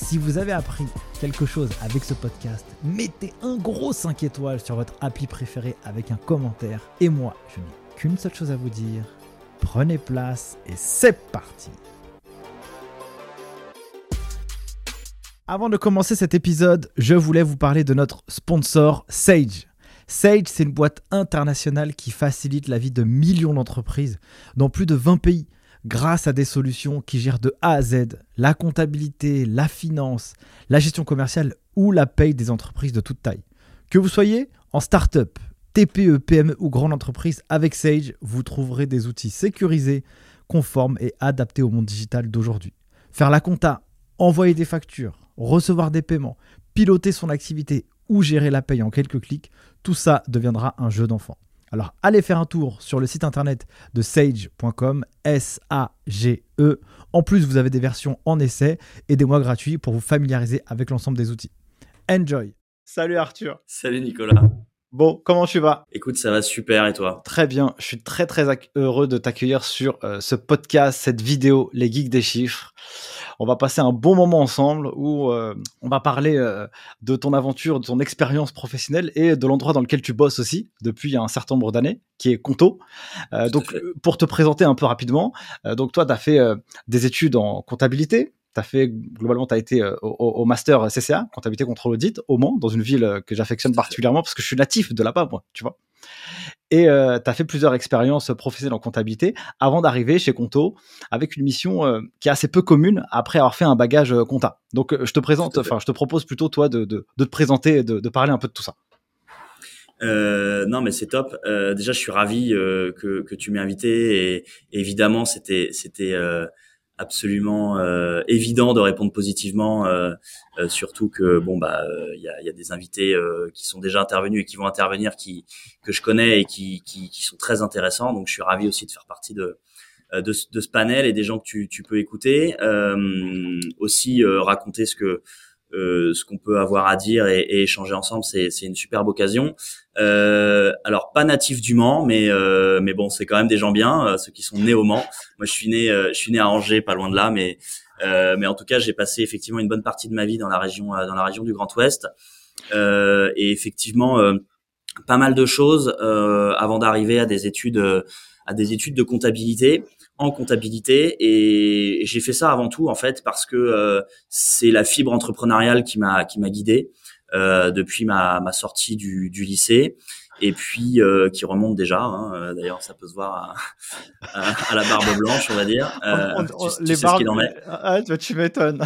Si vous avez appris quelque chose avec ce podcast, mettez un gros 5 étoiles sur votre appli préféré avec un commentaire. Et moi, je n'ai qu'une seule chose à vous dire. Prenez place et c'est parti Avant de commencer cet épisode, je voulais vous parler de notre sponsor Sage. Sage, c'est une boîte internationale qui facilite la vie de millions d'entreprises dans plus de 20 pays grâce à des solutions qui gèrent de A à Z la comptabilité, la finance, la gestion commerciale ou la paye des entreprises de toute taille. Que vous soyez en start-up, TPE, PME ou grande entreprise, avec Sage, vous trouverez des outils sécurisés, conformes et adaptés au monde digital d'aujourd'hui. Faire la compta, envoyer des factures, recevoir des paiements, piloter son activité ou gérer la paye en quelques clics, tout ça deviendra un jeu d'enfant. Alors allez faire un tour sur le site internet de sage.com, S-A-G-E. En plus, vous avez des versions en essai et des mois gratuits pour vous familiariser avec l'ensemble des outils. Enjoy Salut Arthur Salut Nicolas Bon, comment tu vas? Écoute, ça va super et toi? Très bien, je suis très très heureux de t'accueillir sur euh, ce podcast, cette vidéo, les geeks des chiffres. On va passer un bon moment ensemble où euh, on va parler euh, de ton aventure, de ton expérience professionnelle et de l'endroit dans lequel tu bosses aussi depuis un certain nombre d'années, qui est Conto. donc, pour te présenter un peu rapidement, donc toi, tu as fait des études en comptabilité, tu as fait, globalement, tu as été euh, au, master CCA, comptabilité contrôle audit, au Mans, dans une ville euh, que j'affectionne particulièrement parce que je suis natif de là-bas, moi, tu vois. Et euh, tu as fait plusieurs expériences professionnelles en comptabilité avant d'arriver chez Conto avec une mission qui est assez peu commune après avoir fait un bagage compta. Donc, je te présente, enfin, je te propose plutôt, toi, de, de, te présenter, de, de, parler un peu de tout ça. non, mais c'est top. déjà, je suis ravi que, que, tu m'aies invité et, évidemment, c'était c'était absolument euh, évident de répondre positivement, euh, euh, surtout que bon bah il y a, y, a, des invités qui sont déjà intervenus et qui vont intervenir, qui que je connais et qui, qui, qui sont très intéressants. Donc je suis ravi aussi de faire partie de de, de ce panel et des gens que tu, tu peux écouter. aussi raconter ce que euh, ce qu'on peut avoir à dire et, et échanger ensemble, c'est, une superbe occasion. Euh, alors pas natif du Mans, mais euh, mais bon, c'est quand même des gens bien, euh, ceux qui sont nés au Mans. Moi, je suis né, euh, je suis né à Angers, pas loin de là, mais mais en tout cas, j'ai passé effectivement une bonne partie de ma vie dans la région dans la région du Grand Ouest et effectivement pas mal de choses avant d'arriver à des études à des études de comptabilité en comptabilité et j'ai fait ça avant tout en fait parce que euh, c'est la fibre entrepreneuriale qui m'a qui m'a guidé euh, depuis ma, ma sortie du, du lycée et puis euh, qui remonte déjà. Hein, D'ailleurs, ça peut se voir à, à, la barbe blanche, on va dire. Euh, tu, les barbes, en est. Ah, tu m'étonnes.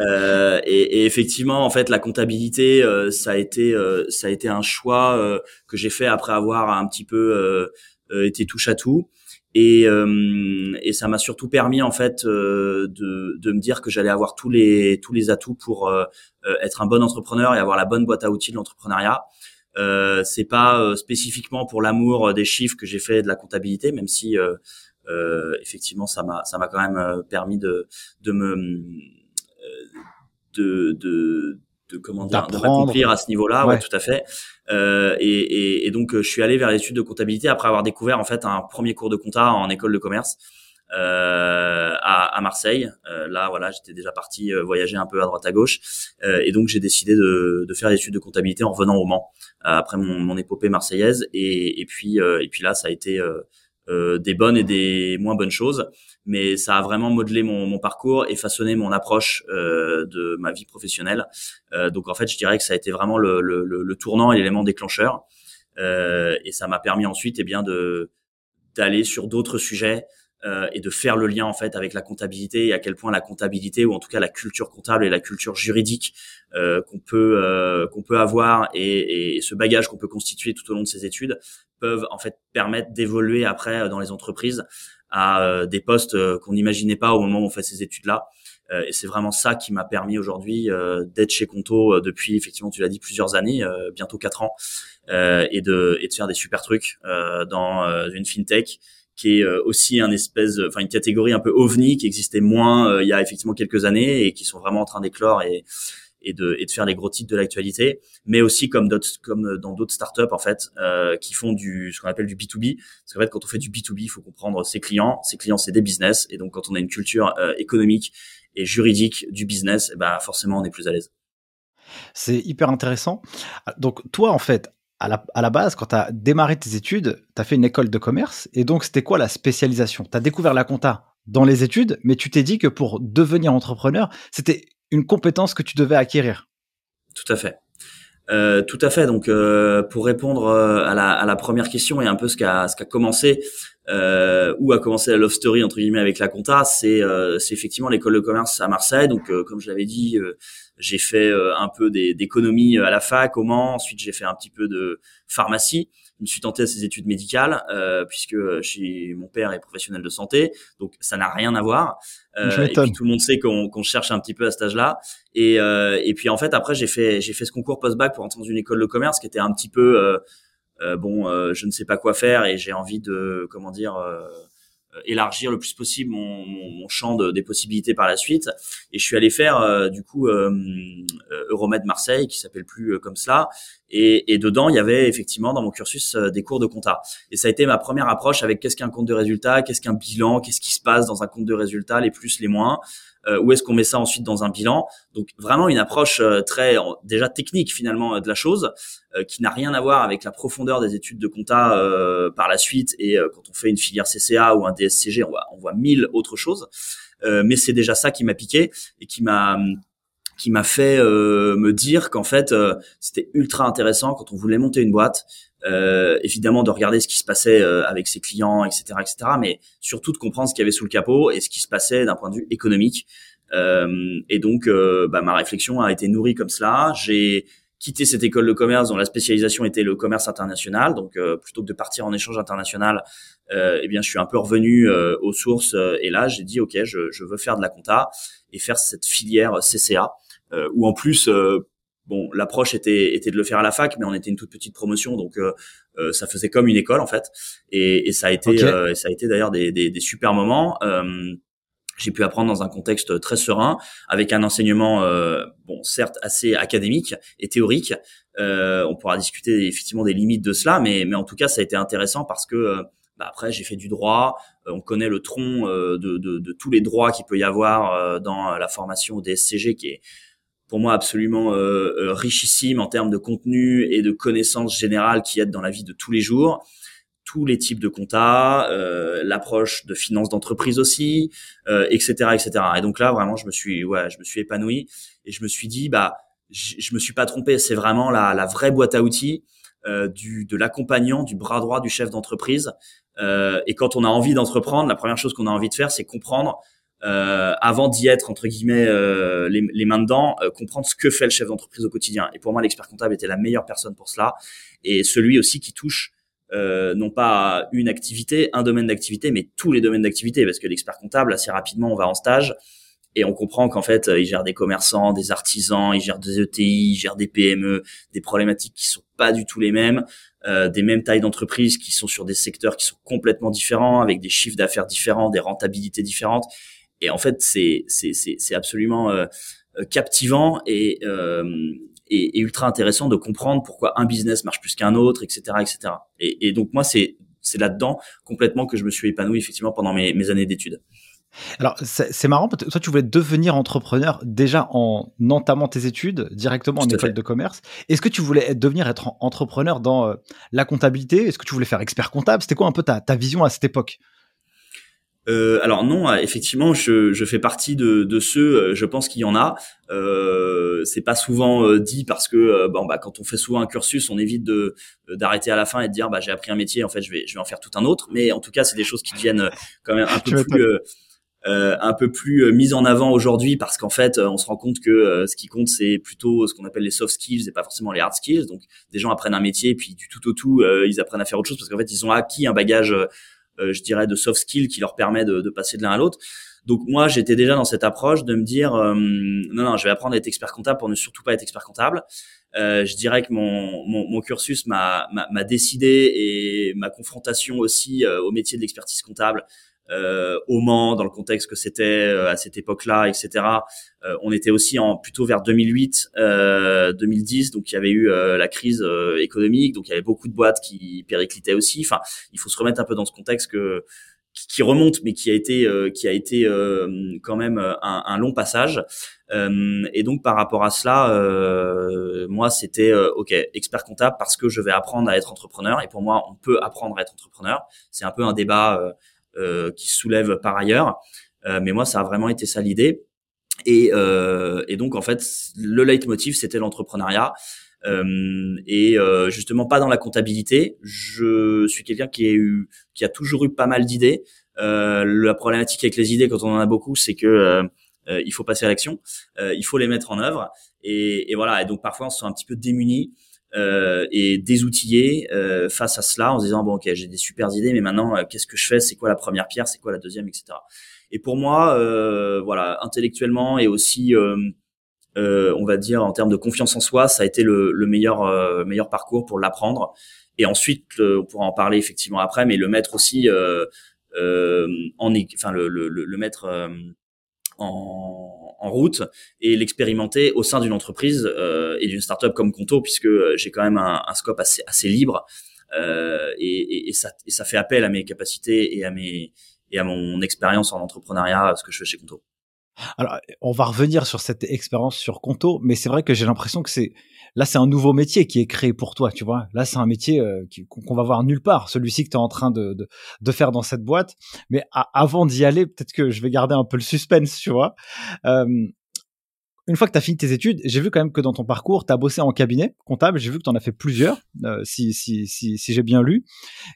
Euh, et, et, effectivement, en fait, la comptabilité, euh, ça a été, ça a été un choix que j'ai fait après avoir un petit peu été touche à tout. Et, euh, et ça m'a surtout permis en fait euh, de, de me dire que j'allais avoir tous les tous les atouts pour euh, être un bon entrepreneur et avoir la bonne boîte à outils de l'entrepreneuriat. Euh, c'est pas spécifiquement pour l'amour des chiffres que j'ai fait de la comptabilité, même si effectivement ça m'a ça m'a quand même permis de de me de, de de comment dire, de m'accomplir à ce niveau-là, ouais. tout à fait. Euh, et, donc je suis allé vers l'étude de comptabilité après avoir découvert en fait un premier cours de compta en école de commerce euh, à, Marseille. Euh, là, voilà, j'étais déjà parti euh, voyager un peu à droite à gauche, euh, et donc j'ai décidé de, de faire l'étude de comptabilité en venant au Mans après mon, mon épopée marseillaise. Et, et puis et puis là, ça a été euh, des bonnes et des moins bonnes choses, mais ça a vraiment modelé mon, mon parcours et façonné mon approche euh, de ma vie professionnelle. Euh, donc en fait, je dirais que ça a été vraiment le, le, le tournant et l'élément déclencheur, et ça m'a permis ensuite, eh bien, de d'aller sur d'autres sujets euh, et de faire le lien en fait avec la comptabilité et à quel point la comptabilité ou en tout cas la culture comptable et la culture juridique euh, qu'on peut euh, qu'on peut avoir et, et ce bagage qu'on peut constituer tout au long de ces études peuvent en fait permettre d'évoluer après dans les entreprises à des postes qu'on n'imaginait pas au moment où on fait ces études là et c'est vraiment ça qui m'a permis aujourd'hui d'être chez Conto depuis effectivement tu l'as dit plusieurs années bientôt quatre ans et de et de faire des super trucs dans une fintech qui est euh, aussi un espèce, enfin une catégorie un peu ovni qui existait moins euh, il y a effectivement quelques années et qui sont vraiment en train d'éclore et de, faire les gros titres de l'actualité, mais aussi comme dans d'autres startups en fait, euh, qui font du ce qu'on appelle du B2B. Parce qu'en fait, quand on fait du B2B, il faut comprendre ses clients. Ses clients, c'est des business, et donc quand on a une culture économique et juridique du business, eh ben forcément, on est plus à l'aise. C'est hyper intéressant. Donc toi, en fait, à la, à la, base, quand tu as démarré tes études, tu as fait une école de commerce. Et donc, c'était quoi la spécialisation? Tu as découvert la compta dans les études, mais tu t'es dit que pour devenir entrepreneur, c'était une compétence que tu devais acquérir. Tout à fait. Euh, tout à fait. Donc, euh, pour répondre euh, à la, à la, première question et un peu ce qu'a commencé euh, où a commencé la love story entre guillemets avec la compta, c'est euh, c'est effectivement l'école de commerce à Marseille. Donc, comme je l'avais dit, j'ai fait un peu d'économie à la fac au Mans. Ensuite, j'ai fait un petit peu de pharmacie je me suis tenté à ces études médicales euh, puisque chez mon père est professionnel de santé, donc ça n'a rien à voir. Euh, et puis tout le monde sait qu'on qu'on cherche un petit peu à cet âge-là. Et, euh, et puis en fait après j'ai fait j'ai fait ce concours post-bac pour entrer dans une école de commerce qui était un petit peu euh, euh, bon, euh, je ne sais pas quoi faire et j'ai envie de comment dire euh, élargir le plus possible mon, mon, mon champ de, des possibilités par la suite. Et je suis allé faire euh, du coup euh, Euromed Marseille, qui s'appelle plus comme cela. Et, et, dedans, il y avait effectivement dans mon cursus des cours de compta. Et ça a été ma première approche avec qu'est-ce qu'un compte de résultat, qu'est-ce qu'un bilan, qu'est-ce qui se passe dans un compte de résultat, les plus, les moins. Euh, où est-ce qu'on met ça ensuite dans un bilan? Donc vraiment une approche euh, très déjà technique finalement euh, de la chose, qui n'a rien à voir avec la profondeur des études de compta par la suite. Et quand on fait une filière CCA ou un DSCG, on voit, on voit mille autres choses. mais c'est déjà ça qui m'a piqué et qui m'a qui m'a fait me dire qu'en fait c'était ultra intéressant quand on voulait monter une boîte euh, évidemment de regarder ce qui se passait euh, avec ses clients, etc., etc., mais surtout de comprendre ce qu'il y avait sous le capot et ce qui se passait d'un point de vue économique. Euh, et donc, euh, bah, ma réflexion a été nourrie comme cela. J'ai quitté cette école de commerce dont la spécialisation était le commerce international. Donc, plutôt que de partir en échange international, eh bien, je suis un peu revenu aux sources. et là, j'ai dit, ok, je, je, veux faire de la compta et faire cette filière CCA, où en plus bon, l'approche était, était de le faire à la fac, mais on était une toute petite promotion, donc euh, euh, ça faisait comme une école en fait. Et, et ça a été, euh, ça a été d'ailleurs des, des, des, super moments. j'ai pu apprendre dans un contexte très serein, avec un enseignement, bon, certes assez académique et théorique. on pourra discuter effectivement des limites de cela, mais, mais en tout cas, ça a été intéressant parce que bah après, j'ai fait du droit. on connaît le tronc de, de, de, tous les droits qu'il peut y avoir dans la formation au DSCG, qui est pour moi absolument euh, euh, richissime en termes de contenu et de connaissances générales qui aident dans la vie de tous les jours tous les types de compta, euh, l'approche de finance d'entreprise aussi, euh, etc., etc. Et donc là, vraiment, je me suis, ouais, je me suis épanoui et je me suis dit, bah, je me suis pas trompé. C'est vraiment la, la vraie boîte à outils euh, du de l'accompagnant, du bras droit du chef d'entreprise. Euh, et quand on a envie d'entreprendre, la première chose qu'on a envie de faire, c'est comprendre euh, avant d'y être entre guillemets euh, les, les, mains dedans, euh, comprendre ce que fait le chef d'entreprise au quotidien. Et pour moi, l'expert comptable était la meilleure personne pour cela, et celui aussi qui touche euh, non pas une activité, un domaine d'activité, mais tous les domaines d'activité, parce que l'expert comptable, assez rapidement, on va en stage et on comprend qu'en fait, il gère des commerçants, des artisans, il gère des ETI, il gère des PME, des problématiques qui sont pas du tout les mêmes, euh, des mêmes tailles d'entreprise qui sont sur des secteurs qui sont complètement différents, avec des chiffres d'affaires différents, des rentabilités différentes et en fait c'est absolument euh, euh, captivant et, euh, et, et ultra intéressant de comprendre pourquoi un business marche plus qu'un autre, etc., etc. Et, et donc moi c'est c'est là-dedans complètement que je me suis épanoui effectivement pendant mes, mes années d'études. Alors, c'est marrant, toi, tu voulais devenir entrepreneur déjà en entamant tes études, directement en école de commerce. Est-ce que tu voulais devenir être entrepreneur dans euh, la comptabilité? Est-ce que tu voulais faire expert comptable? C'était quoi un peu ta, ta vision à cette époque? Euh, alors non, effectivement, je, je fais partie de, de ceux. Je pense qu'il y en a. Euh, c'est pas souvent dit parce que bon bah quand on fait souvent un cursus, on évite de d'arrêter à la fin et de dire bah j'ai appris un métier, en fait je vais je vais en faire tout un autre. Mais en tout cas, c'est des choses qui deviennent quand même un peu plus euh, un peu plus euh, mise en avant aujourd'hui parce qu'en fait, euh, on se rend compte que ce qui compte, c'est plutôt ce qu'on appelle les soft skills et pas forcément les hard skills. Donc, des gens apprennent un métier et puis du tout au tout, ils apprennent à faire autre chose parce qu'en fait, ils ont acquis un bagage, je dirais, de soft skills qui leur permet de, de passer de l'un à l'autre. Donc moi, j'étais déjà dans cette approche de me dire non, non, je vais apprendre à être expert comptable pour ne surtout pas être expert comptable. Euh, je dirais que mon, mon, mon cursus m'a décidé et ma confrontation aussi au métier de l'expertise comptable euh, au Mans dans le contexte que c'était euh, à cette époque-là, etc. Euh, on était aussi en plutôt vers 2008, 2010, donc il y avait eu la crise économique, donc il y avait beaucoup de boîtes qui périclitaient aussi. Enfin, il faut se remettre un peu dans ce contexte que qui remonte, mais qui a été qui a été quand même un, un long passage. et donc par rapport à cela, moi c'était ok expert comptable parce que je vais apprendre à être entrepreneur. Et pour moi, on peut apprendre à être entrepreneur. C'est un peu un débat euh, qui se soulève par ailleurs. Euh, mais moi, ça a vraiment été ça l'idée. Et, euh, et, donc en fait, le leitmotiv c'était l'entrepreneuriat. Euh, et justement pas dans la comptabilité. Je suis quelqu'un qui a qui a toujours eu pas mal d'idées. la problématique avec les idées quand on en a beaucoup, c'est que il faut passer à l'action, il faut les mettre en œuvre. Et, et, voilà. Et donc parfois on se sent un petit peu démuni euh, et désoutillé euh, face à cela en se disant bon ok j'ai des super idées mais maintenant euh, qu'est-ce que je fais? C'est quoi la première pierre? C'est quoi la deuxième? Etc et pour moi euh, voilà intellectuellement et aussi on va dire en termes de confiance en soi ça a été le, le meilleur meilleur parcours pour l'apprendre. Et ensuite on pourra en parler effectivement après mais le mettre aussi en enfin le, le, le mettre en, en, route et l'expérimenter au sein d'une entreprise euh, et d'une startup comme Conto, puisque euh, j'ai quand même un, un, scope assez, assez libre euh, et, et, et, ça, et ça fait appel à mes capacités et à mes et à mon expérience en entrepreneuriat, ce que je fais chez Conto. Alors, on va revenir sur cette expérience sur Conto, mais c'est vrai que j'ai l'impression que c'est là, c'est un nouveau métier qui est créé pour toi, tu vois. Là, c'est un métier euh, qu'on va voir nulle part, celui-ci que tu es en train de, de, faire dans cette boîte. Mais avant d'y aller, peut-être que je vais garder un peu le suspense, tu vois. Euh, une fois que tu as fini tes études, j'ai vu quand même que dans ton parcours, tu as bossé en cabinet comptable, j'ai vu que tu en as fait plusieurs, euh, si, si, si, si j'ai bien lu.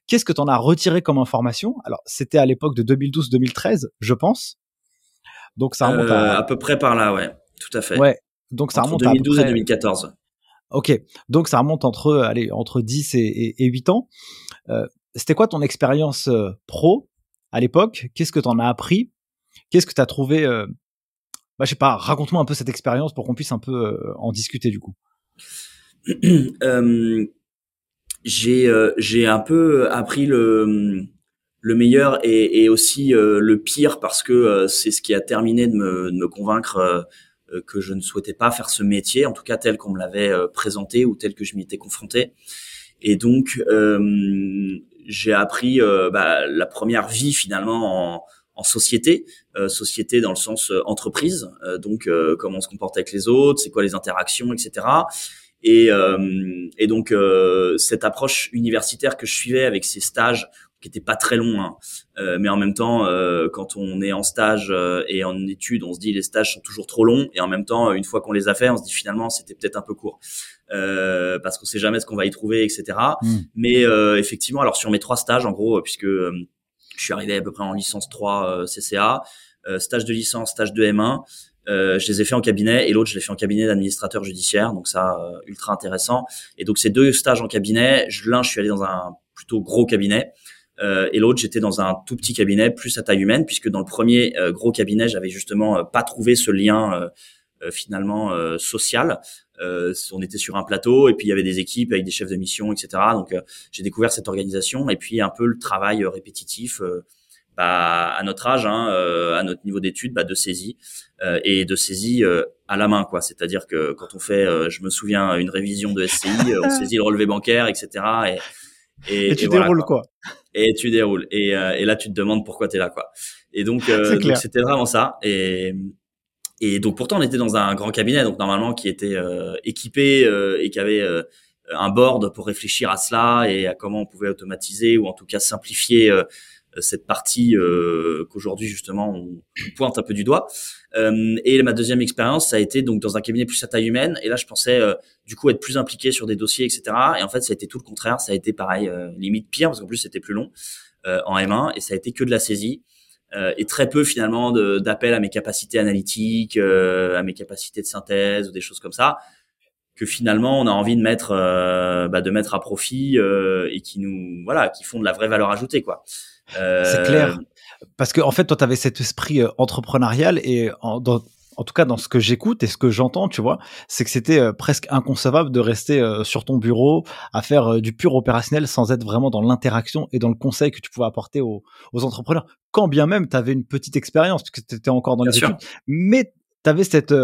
Qu'est-ce que tu en as retiré comme information? Alors, c'était à l'époque de 2012-2013, je pense. Donc ça remonte à... à peu près par là, ouais, tout à fait. Ouais, donc ça remonte 2012 à 2014. Ok, donc ça remonte entre, allez, entre 10 et, et, 8 ans. Euh, C'était quoi ton expérience euh, pro à l'époque? Qu'est-ce que tu en as appris? Qu'est-ce que tu as trouvé euh... bah, Je sais pas, raconte-moi un peu cette expérience pour qu'on puisse un peu euh, en discuter du coup. Euh, j'ai un peu appris le, le meilleur et, et aussi le pire parce que c'est ce qui a terminé de me, de me convaincre euh, que je ne souhaitais pas faire ce métier, en tout cas tel qu'on me l'avait euh, présenté ou tel que je m'y étais confronté. Et donc, euh, j'ai appris bah, la première vie finalement en, en société, société dans le sens entreprise, donc comment on se comporte avec les autres, c'est quoi les interactions, etc. Et, et donc cette approche universitaire que je suivais avec ces stages qui était pas très long, hein. euh, mais en même temps, euh, quand on est en stage euh, et en études, on se dit les stages sont toujours trop longs, et en même temps, une fois qu'on les a fait, on se dit finalement c'était peut-être un peu court, euh, parce qu'on sait jamais ce qu'on va y trouver, etc. Mm. Mais effectivement, alors sur mes trois stages, en gros, puisque je suis arrivé à peu près en licence 3 CCA, stage de licence, stage de M1. Euh, je les ai fait en cabinet et l'autre je l'ai fait en cabinet d'administrateur judiciaire donc ça ultra intéressant et donc ces deux stages en cabinet l'un je suis allé dans un plutôt gros cabinet euh, et l'autre, j'étais dans un tout petit cabinet, plus à taille humaine, puisque dans le premier euh, gros cabinet, j'avais justement euh, pas trouvé ce lien finalement social. on était sur un plateau et puis il y avait des équipes avec des chefs de mission, etc. Donc j'ai découvert cette organisation et puis un peu le travail répétitif. Bah, à notre âge, hein, à notre niveau d'études, bah, de saisie et de saisie à la main, quoi. C'est-à-dire que quand on fait, je me souviens, une révision de SCI, on saisit le relevé bancaire, etc. Et, et, tu déroules quoi. Et tu déroules. Et, euh, et là, tu te demandes pourquoi tu es là, quoi. Et donc, euh, c'était vraiment ça. Et, et donc, pourtant, on était dans un grand cabinet, donc normalement, qui était euh, équipé euh, et qui avait euh, un board pour réfléchir à cela et à comment on pouvait automatiser ou en tout cas simplifier cette partie qu'aujourd'hui justement on pointe un peu du doigt. et ma deuxième expérience, ça a été donc dans un cabinet plus à taille humaine. Et là, je pensais du coup être plus impliqué sur des dossiers, etc. Et en fait, ça a été tout le contraire. Ça a été pareil, limite pire parce qu'en plus c'était plus long en M1 et ça a été que de la saisie. Euh, et très peu finalement d'appels à mes capacités analytiques, euh, à mes capacités de synthèse ou des choses comme ça que finalement on a envie de mettre euh, bah, de mettre à profit et qui nous voilà qui font de la vraie valeur ajoutée quoi. C'est clair parce que en fait toi tu avais cet esprit entrepreneurial et en, dans, en tout cas dans ce que j'écoute et ce que j'entends, tu vois, c'est que c'était euh, presque inconcevable de rester euh, sur ton bureau à faire euh, du pur opérationnel sans être vraiment dans l'interaction et dans le conseil que tu pouvais apporter aux, entrepreneurs. Quand bien même tu avais une petite expérience, puisque tu étais encore dans les études, mais tu avais cette,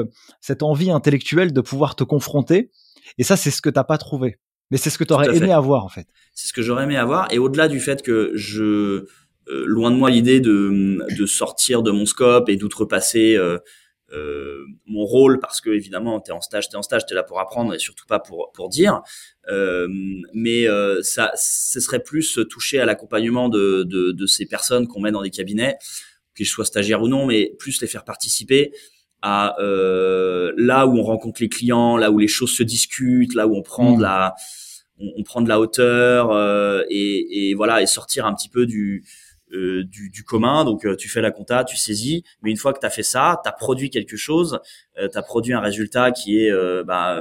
cette envie intellectuelle de pouvoir te confronter. Et ça, c'est ce que t'as pas trouvé. Mais c'est ce que tu aurais aimé avoir, en fait. C'est ce que j'aurais aimé avoir. Et au-delà du fait que je, loin de moi l'idée de, de sortir de mon scope et d'outrepasser euh, mon rôle parce que évidemment t'es en stage t'es en stage t'es là pour apprendre et surtout pas pour pour dire euh, mais euh, ça ce serait plus toucher à l'accompagnement de, de, de ces personnes qu'on met dans des cabinets qu'ils soient stagiaires ou non mais plus les faire participer à euh, là où on rencontre les clients là où les choses se discutent là où on prend de mmh. la on, on, prend de la hauteur euh, et, et voilà et sortir un petit peu du euh, du, du, commun. Donc euh, tu fais la compta, tu saisis, mais une fois que tu as fait ça, tu as produit quelque chose, euh, tu as produit un résultat qui est bah,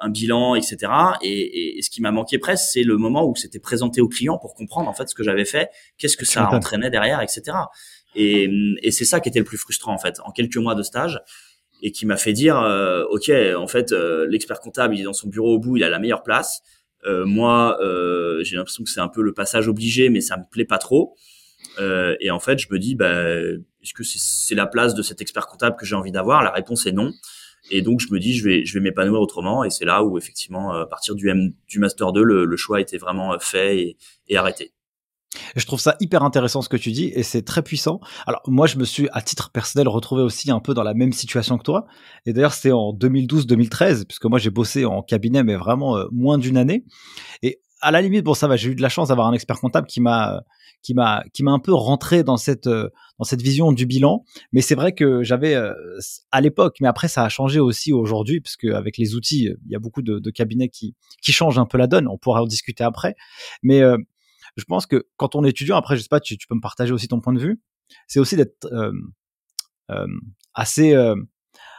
un bilan, etc. Et, et, ce qui m'a manqué presque, c'est le moment où c'était présenté au client pour comprendre en fait ce que j'avais fait, qu'est-ce que ça entraînait derrière, etc. Et, et c'est ça qui était le plus frustrant en fait, en quelques mois de stage et qui m'a fait dire ok en fait l'expert comptable il est dans son bureau au bout il a la meilleure place moi j'ai l'impression que c'est un peu le passage obligé mais ça me plaît pas trop euh, et en fait, je me dis, bah, est-ce que c'est la place de cet expert comptable que j'ai envie d'avoir? La réponse est non. Et donc, je me dis, je vais, je vais m'épanouir autrement. Et c'est là où, effectivement, à partir du, M, du Master 2, le, le choix était vraiment euh, fait et, et arrêté. Je trouve ça hyper intéressant ce que tu dis et c'est très puissant. Alors moi je me suis à titre personnel retrouvé aussi un peu dans la même situation que toi. Et d'ailleurs c'était en 2012-2013 puisque moi j'ai bossé en cabinet mais vraiment euh, moins d'une année. Et à la limite bon ça va j'ai eu de la chance d'avoir un expert comptable qui m'a qui m'a qui m'a un peu rentré dans cette euh, dans cette vision du bilan. Mais c'est vrai que j'avais euh, à l'époque, mais après ça a changé aussi aujourd'hui parce qu'avec les outils, il y a beaucoup de, de, cabinets qui qui changent un peu la donne. On pourra en discuter après. Mais euh, je pense que quand on est étudiant, après je sais pas, tu, peux me partager aussi ton point de vue. C'est aussi d'être assez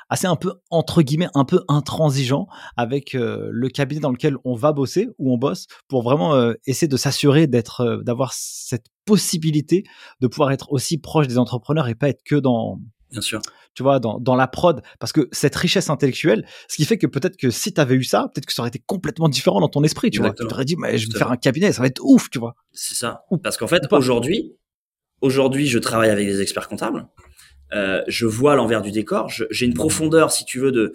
assez un peu entre guillemets un peu intransigeant avec euh, le cabinet dans lequel on va bosser ou on bosse pour vraiment euh, essayer de s'assurer d'être euh, d'avoir cette possibilité de pouvoir être aussi proche des entrepreneurs et pas être que dans bien sûr. Tu vois dans, dans la prod parce que cette richesse intellectuelle ce qui fait que peut-être que si tu avais eu ça peut-être que ça aurait été complètement différent dans ton esprit tu vois. Tu t'aurais dit mais je vais faire un cabinet ça va être ouf tu vois. C'est ça. Parce qu'en fait aujourd'hui aujourd'hui je travaille avec des experts comptables. Euh, je vois l'envers du décor. J'ai une profondeur, si tu veux, de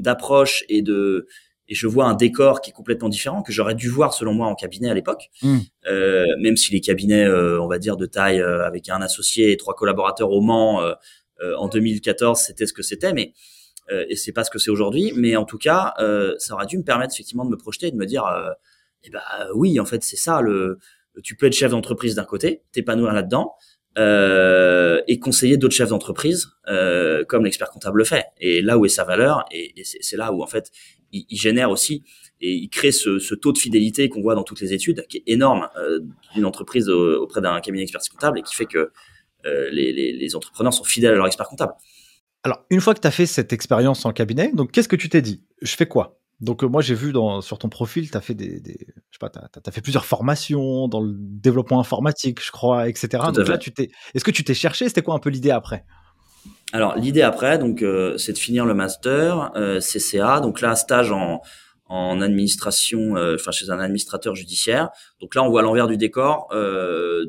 d'approche et de et je vois un décor qui est complètement différent que j'aurais dû voir selon moi en cabinet à l'époque. Hmm. Euh, même si les cabinets, euh, on va dire de taille avec un associé et trois collaborateurs au Mans en 2014, c'était ce que c'était, mais et c'est pas ce que c'est aujourd'hui. Mais en tout cas, ça aurait dû me permettre effectivement de me projeter et de me dire, eh ben oui, en fait c'est ça. Le, tu peux être chef d'entreprise d'un côté, t'épanouir là-dedans euh, et conseiller d'autres chefs d'entreprise euh, comme l'expert comptable le fait. Et là où est sa valeur, et, c'est là où en fait il, génère aussi et il crée ce, taux de fidélité qu'on voit dans toutes les études, qui est énorme euh, d'une entreprise auprès d'un cabinet d'expertise comptable et qui fait que les, les, les, entrepreneurs sont fidèles à leur expert comptable. Alors, une fois que tu as fait cette expérience en cabinet, donc qu'est-ce que tu t'es dit? Je fais quoi? Donc euh, moi j'ai vu dans, sur ton profil, tu as fait des, des je sais pas, as fait plusieurs formations dans le développement informatique, je crois, etc. donc là, tu t'es, est-ce que tu t'es cherché? C'était quoi un peu l'idée après? Alors l'idée après, donc euh, c'est de finir le master euh, CCA. Donc là, stage en, en administration, enfin chez un administrateur judiciaire. Donc là, on voit l'envers du décor,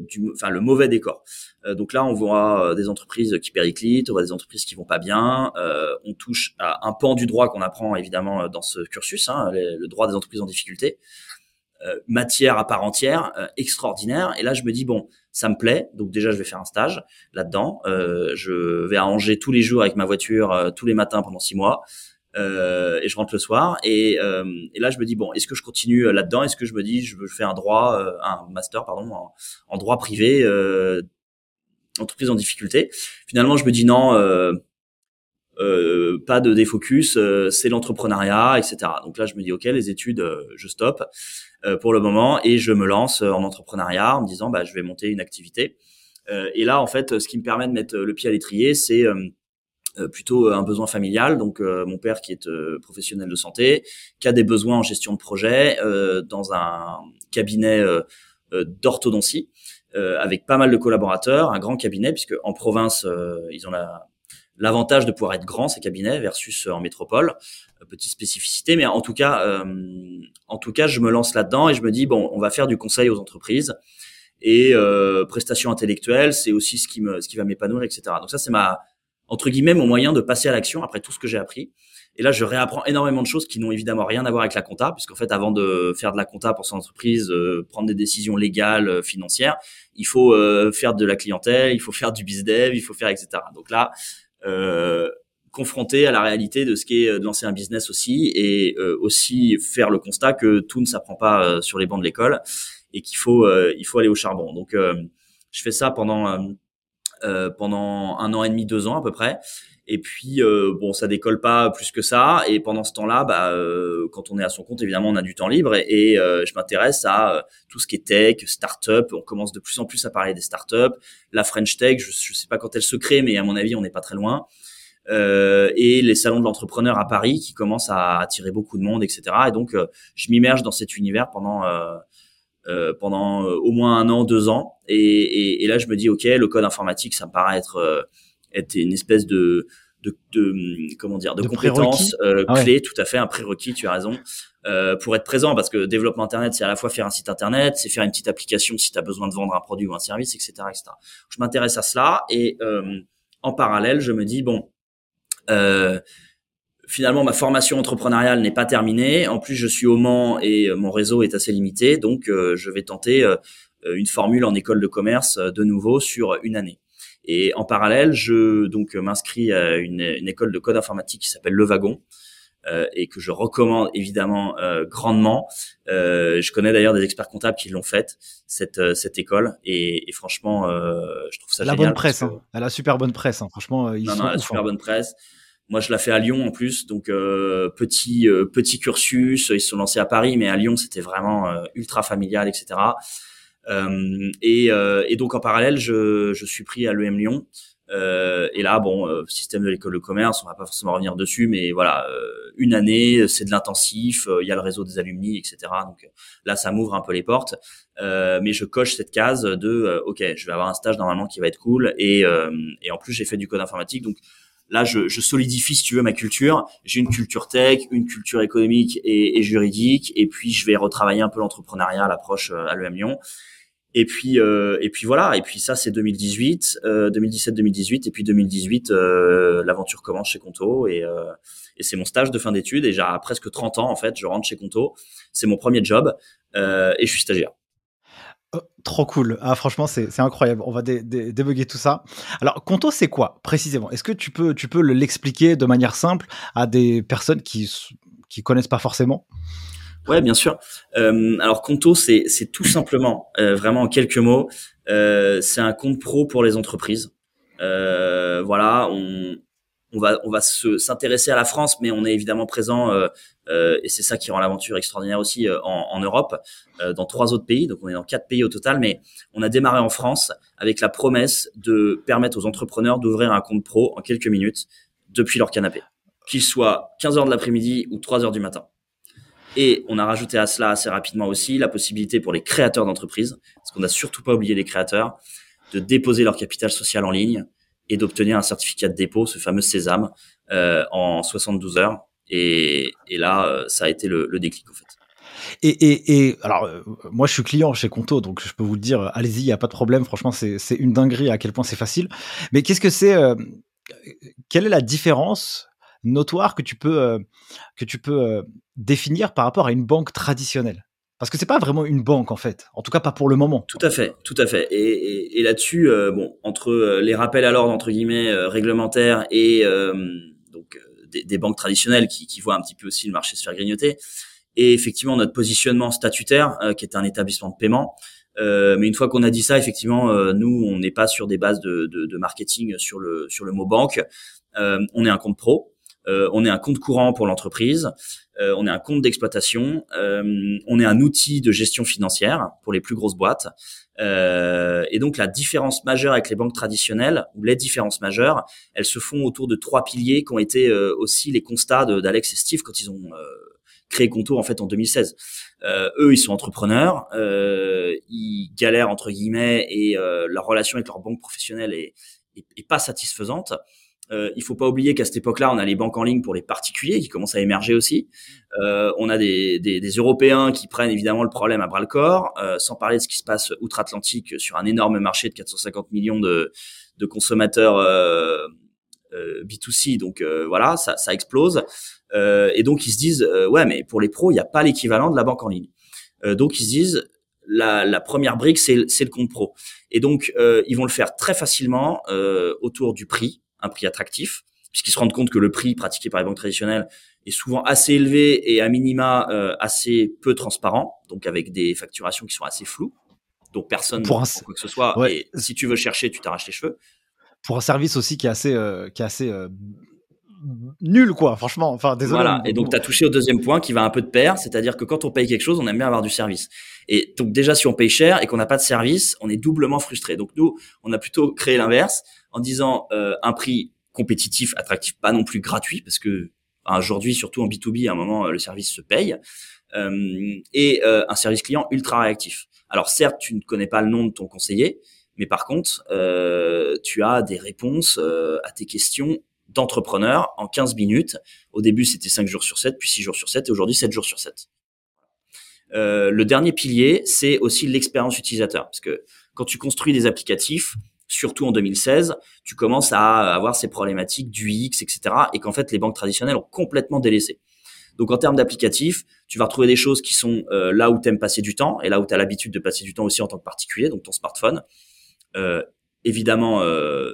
du, enfin le mauvais décor. Euh, donc là, on voit euh, des entreprises qui périclitent, on voit des entreprises qui vont pas bien. Euh, on touche à un pan du droit qu'on apprend évidemment dans ce cursus, hein, le droit des entreprises en difficulté. matière à part entière, extraordinaire. Et là, je me dis bon, ça me plaît. Donc déjà, je vais faire un stage là-dedans. je vais à Angers tous les jours avec ma voiture, tous les matins pendant six mois. Euh, et je rentre le soir. Et, euh, et là, je me dis bon, est-ce que je continue là-dedans? Est-ce que je me dis je veux faire un droit, euh, un master pardon, en, en droit privé, entreprise en difficulté Finalement, je me dis non. Euh, pas de défocus, euh, c'est l'entrepreneuriat, etc. Donc là, je me dis ok, les études, euh, je stoppe pour le moment et je me lance en entrepreneuriat en me disant bah je vais monter une activité. et là, en fait, ce qui me permet de mettre le pied à l'étrier, c'est plutôt un besoin familial. Donc mon père qui est professionnel de santé, qui a des besoins en gestion de projet dans un cabinet d'orthodontie. Avec pas mal de collaborateurs, un grand cabinet puisque en province ils ont la l'avantage de pouvoir être grand ces cabinets versus euh, en métropole. Euh, petite spécificité mais en tout cas euh, en tout cas je me lance là-dedans et je me dis bon on va faire du conseil aux entreprises. Et euh, prestations intellectuelles c'est aussi ce qui me ce qui va m'épanouir etc donc ça c'est ma entre guillemets mon moyen de passer à l'action après tout ce que j'ai appris et là, je réapprends énormément de choses qui n'ont évidemment rien à voir avec la compta, puisqu'en fait, avant de faire de la compta pour son entreprise, euh, prendre des décisions légales, financières, il faut faire de la clientèle, il faut faire du dev, il faut faire etc. Donc là, euh, confronté à la réalité de ce qu'est euh, de lancer un business aussi et euh, aussi faire le constat que tout ne s'apprend pas sur les bancs de l'école et qu'il faut il faut aller au charbon. Donc je fais ça pendant pendant un an et demi, deux ans à peu près. Et puis bon, ça décolle pas plus que ça. Et pendant ce temps-là, bah, quand on est à son compte, évidemment, on a du temps libre. Et, je m'intéresse à tout ce qui est tech, startup. On commence de plus en plus à parler des startups. La French Tech, je, je sais pas quand elle se crée, mais à mon avis, on n'est pas très loin. Euh, et les salons de l'entrepreneur à Paris qui commencent à attirer beaucoup de monde, etc. Et donc, je m'immerge dans cet univers pendant euh, pendant au moins un an, deux ans. Et, et, et, là, je me dis, ok, le code informatique, ça me paraît être être une espèce de de, de comment dire de, de compétences euh, ah clés tout à fait un prérequis tu as raison euh, pour être présent parce que développement internet c'est à la fois faire un site internet c'est faire une petite application si tu as besoin de vendre un produit ou un service etc etc je m'intéresse à cela et euh, en parallèle je me dis bon euh, finalement ma formation entrepreneuriale n'est pas terminée. En plus je suis au Mans et mon réseau est assez limité. Donc euh, je vais tenter euh, une formule en école de commerce de nouveau sur une année et en parallèle, je donc m'inscris à une, une, école de code informatique qui s'appelle Le Wagon. Euh, et que je recommande évidemment euh, grandement. Euh, je connais d'ailleurs des experts comptables qui l'ont faite cette euh, cette école et, et franchement, euh, je trouve ça la génial. bonne presse, hein. elle a super bonne presse. Hein. Franchement, ils non, sont non, elle a ouf, super hein. bonne presse. Moi, je l'ai fait à Lyon en plus, donc petit petit cursus. Ils se sont lancés à Paris, mais à Lyon, c'était vraiment ultra familial, etc. Euh, et, euh, et, donc en parallèle, je, je suis pris à l'EM Lyon. Euh, et là, bon, euh, système de l'école de commerce, on va pas forcément revenir dessus, mais voilà, euh, une année, c'est de l'intensif, il y a le réseau des alumni, etc. Donc là, ça m'ouvre un peu les portes, mais je coche cette case de, ok, je vais avoir un stage normalement qui va être cool, et, et en plus j'ai fait du code informatique, donc là, je, je, solidifie, si tu veux, ma culture. J'ai une culture tech, une culture économique et, et, juridique, et puis je vais retravailler un peu l'entrepreneuriat l'approche à l'EM Lyon. Et puis euh, et puis voilà. Et puis ça c'est 2018, euh, 2017-2018 et puis 2018 euh, l'aventure commence chez Conto et, euh, et c'est mon stage de fin d'études et j'ai presque 30 ans en fait. Je rentre chez Conto. C'est mon premier job euh, et je suis stagiaire. Oh, trop cool. Ah, franchement, c'est incroyable. On va dé dé débugger tout ça. Alors, Conto, c'est quoi précisément? Est-ce que tu peux, tu peux l'expliquer de manière simple à des personnes qui qui connaissent pas forcément? Ouais, bien sûr. Euh, alors Conto, c'est c'est tout simplement, euh, vraiment en quelques mots, euh, c'est un compte pro pour les entreprises. Euh, voilà, on on va on va se s'intéresser à la France, mais on est évidemment présent euh, euh, et c'est ça qui rend l'aventure extraordinaire aussi en, en Europe, dans trois autres pays. Donc on est dans quatre pays au total, mais on a démarré en France avec la promesse de permettre aux entrepreneurs d'ouvrir un compte pro en quelques minutes depuis leur canapé, qu'il soit 15 heures de l'après-midi ou 3 heures du matin. Et on a rajouté à cela assez rapidement aussi la possibilité pour les créateurs d'entreprises, parce qu'on n'a surtout pas oublié les créateurs, de déposer leur capital social en ligne et d'obtenir un certificat de dépôt, ce fameux Sésame, euh, en 72 heures. Et, là, euh, ça a été le, déclic en fait. Et, alors, euh, moi, je suis client chez Conto, donc je peux vous le dire, allez-y, il n'y a pas de problème. Franchement, c'est une dinguerie à quel point c'est facile. Mais qu'est-ce que c'est euh, Quelle est la différence notoire que tu peux, que tu peux définir par rapport à une banque traditionnelle? Parce que c'est pas vraiment une banque en fait, en tout cas pas pour le moment. Tout à fait, tout à fait. Et, là-dessus, euh, bon, entre les rappels à l'ordre entre guillemets réglementaires et donc des, banques traditionnelles qui, voient un petit peu aussi le marché se faire grignoter. Et effectivement, notre positionnement statutaire, qui est un établissement de paiement, euh, mais une fois qu'on a dit ça, effectivement, euh, nous, on n'est pas sur des bases de, marketing sur le sur le mot banque. Euh, on est un compte pro. On est un compte courant pour l'entreprise, on est un compte d'exploitation, on est un outil de gestion financière pour les plus grosses boîtes. et donc la différence majeure avec les banques traditionnelles, ou les différences majeures, elles se font autour de trois piliers qui ont été aussi les constats d'Alex et Steve quand ils ont créé Conto en fait en 2016. Euh, eux, ils sont entrepreneurs, euh, ils galèrent entre guillemets et euh, leur relation avec leur banque professionnelle est, est, pas satisfaisante. Euh, il faut pas oublier qu'à cette époque-là, on a les banques en ligne pour les particuliers qui commencent à émerger aussi. Euh, on a des, Européens qui prennent évidemment le problème à bras le corps, euh, sans parler de ce qui se passe outre-Atlantique sur un énorme marché de 450 millions de, consommateurs euh, B2C. Donc voilà, ça, explose. Et donc ils se disent ouais mais pour les pros il n'y a pas l'équivalent de la banque en ligne. Donc ils se disent la première brique c'est le compte pro. Et donc ils vont le faire très facilement autour du prix, un prix attractif, puisqu'ils se rendent compte que le prix pratiqué par les banques traditionnelles est souvent assez élevé et à minima assez peu transparent, donc avec des facturations qui sont assez floues, donc personne pour ne quoi que ce soit. Et si tu veux chercher, tu t'arraches les cheveux. Pour un service aussi qui est assez, qui est assez nul quoi franchement. Enfin désolé voilà et donc tu as touché au deuxième point qui va un peu de pair c'est-à-dire que quand on paye quelque chose on aime bien avoir du service. Et donc déjà si on paye cher et qu'on n'a pas de service on est doublement frustré. Donc nous on a plutôt créé l'inverse en disant euh, un prix compétitif attractif pas non plus gratuit parce que aujourd'hui surtout en B2B à un moment le service se paye euh, et euh, un service client ultra réactif alors certes tu ne connais pas le nom de ton conseiller mais par contre, euh, tu as des réponses euh, à tes questions d'entrepreneur en 15 minutes. Au début, c'était 5 jours sur 7, puis 6 jours sur 7, et aujourd'hui, 7 jours sur 7. Euh, le dernier pilier, c'est aussi l'expérience utilisateur. Parce que quand tu construis des applicatifs, surtout en 2016, tu commences à avoir ces problématiques du X, etc. Et qu'en fait, les banques traditionnelles ont complètement délaissé. Donc en termes d'applicatifs, tu vas retrouver des choses qui sont euh, là où tu aimes passer du temps et là où tu as l'habitude de passer du temps aussi en tant que particulier, donc ton smartphone. Euh, évidemment, euh,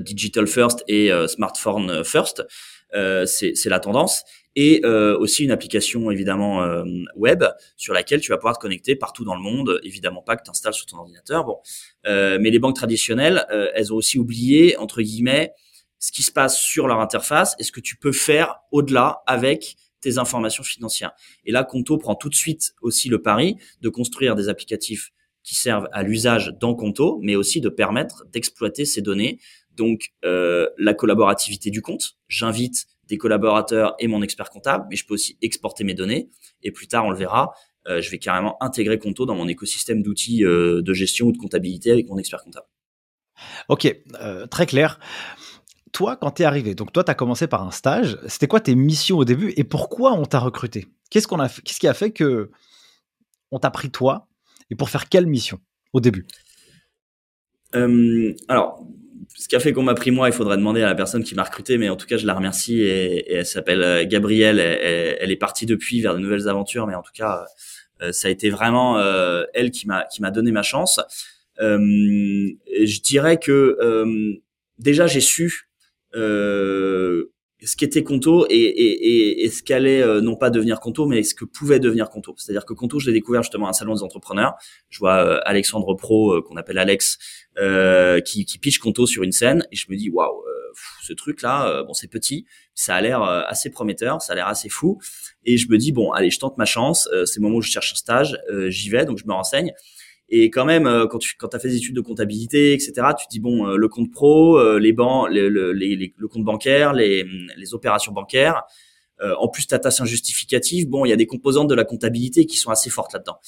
digital first et smartphone first. C'est la tendance et aussi une application évidemment web sur laquelle tu vas pouvoir te connecter partout dans le monde. Évidemment pas que tu installes sur ton ordinateur. Bon, mais les banques traditionnelles, elles ont aussi oublié entre guillemets ce qui se passe sur leur interface et ce que tu peux faire au-delà avec tes informations financières. Et là, Conto prend tout de suite aussi le pari de construire des applicatifs qui servent à l'usage dans Conto, mais aussi de permettre d'exploiter ces données donc euh, la collaborativité du compte. J'invite des collaborateurs et mon expert comptable, mais je peux aussi exporter mes données. Et plus tard, on le verra, euh, je vais carrément intégrer Conto dans mon écosystème d'outils euh, de gestion ou de comptabilité avec mon expert comptable. Ok, très clair. Toi, quand tu es arrivé, donc toi, tu as commencé par un stage. C'était quoi tes missions au début et pourquoi on t'a recruté? Qu'est-ce qu'on a Qu'est-ce qui a fait que on t'a pris toi? Et pour faire quelle mission au début? Alors, ce qui a fait qu'on m'a pris moi, il faudrait demander à la personne qui m'a recruté, mais en tout cas, je la remercie et, elle s'appelle euh, Gabrielle. Elle, est partie depuis vers de nouvelles aventures, mais en tout cas, euh, ça a été vraiment euh, elle qui m'a qui m'a donné ma chance. je dirais que déjà j'ai su ce qu'était Conto et, et, et, ce qu'allait euh, non pas devenir Conto, mais ce que pouvait devenir Conto. C'est-à-dire que Conto, je l'ai découvert justement à un salon des entrepreneurs. Je vois euh, Alexandre Pro, euh, qu'on appelle Alex, qui, qui pitch Conto sur une scène, et je me dis waouh, ce truc-là, bon, c'est petit, ça a l'air assez prometteur, ça a l'air assez fou, et je me dis bon, allez, je tente ma chance. c'est le moment où je cherche un stage, j'y vais, donc je me renseigne. Et quand même, euh, quand tu quand as fait des études de comptabilité, etc., tu dis bon, euh, le compte pro, euh, les banques, le, le, les, le compte bancaire, les, les opérations bancaires. en plus, ta tâche justificative, bon, il y a des composantes de la comptabilité qui sont assez fortes là-dedans.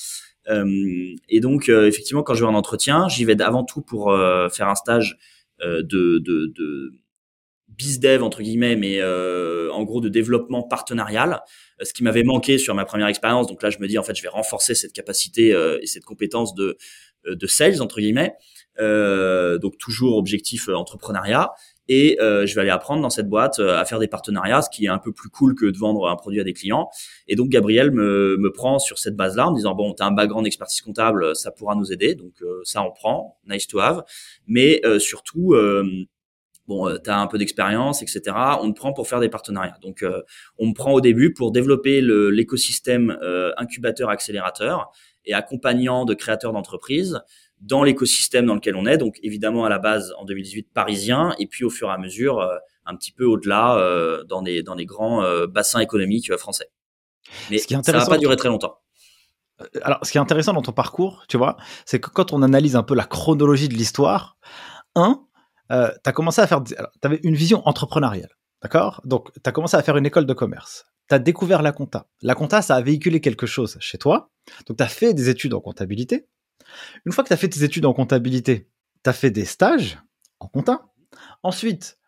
et donc, effectivement, quand je vais en entretien, j'y vais avant tout pour faire un stage de, de, de bizdev entre guillemets, mais en gros de développement partenarial ce qui m'avait manqué sur ma première expérience. Donc là, je me dis en fait, je vais renforcer cette capacité euh, et cette compétence de euh, de sales entre guillemets. Euh, donc toujours objectif entrepreneuriat et je vais aller apprendre dans cette boîte à faire des partenariats, ce qui est un peu plus cool que de vendre un produit à des clients. Et donc Gabriel me, me prend sur cette base-là en me disant bon, tu as un background d'expertise comptable, ça pourra nous aider, donc ça on prend, nice to have. Mais surtout bon, euh, tu as un peu d'expérience, etc. On te prend pour faire des partenariats. Donc, euh, on me prend au début pour développer l'écosystème euh, incubateur-accélérateur et accompagnant de créateurs d'entreprises dans l'écosystème dans lequel on est. Donc, évidemment, à la base, en 2018, parisien, et puis au fur et à mesure, un petit peu au-delà, dans, des, dans des grands bassins économiques français. Mais ce qui est ça va pas durer très longtemps. Alors, ce qui est intéressant dans ton parcours, tu vois, c'est que quand on analyse un peu la chronologie de l'histoire, un, euh, tu as commencé à faire. Tu avais une vision entrepreneuriale. D'accord? Donc, tu as commencé à faire une école de commerce. Tu as découvert la compta. La compta, ça a véhiculé quelque chose chez toi. Donc, tu as fait des études en comptabilité. Une fois que tu as fait tes études en comptabilité, tu as fait des stages en compta. Ensuite,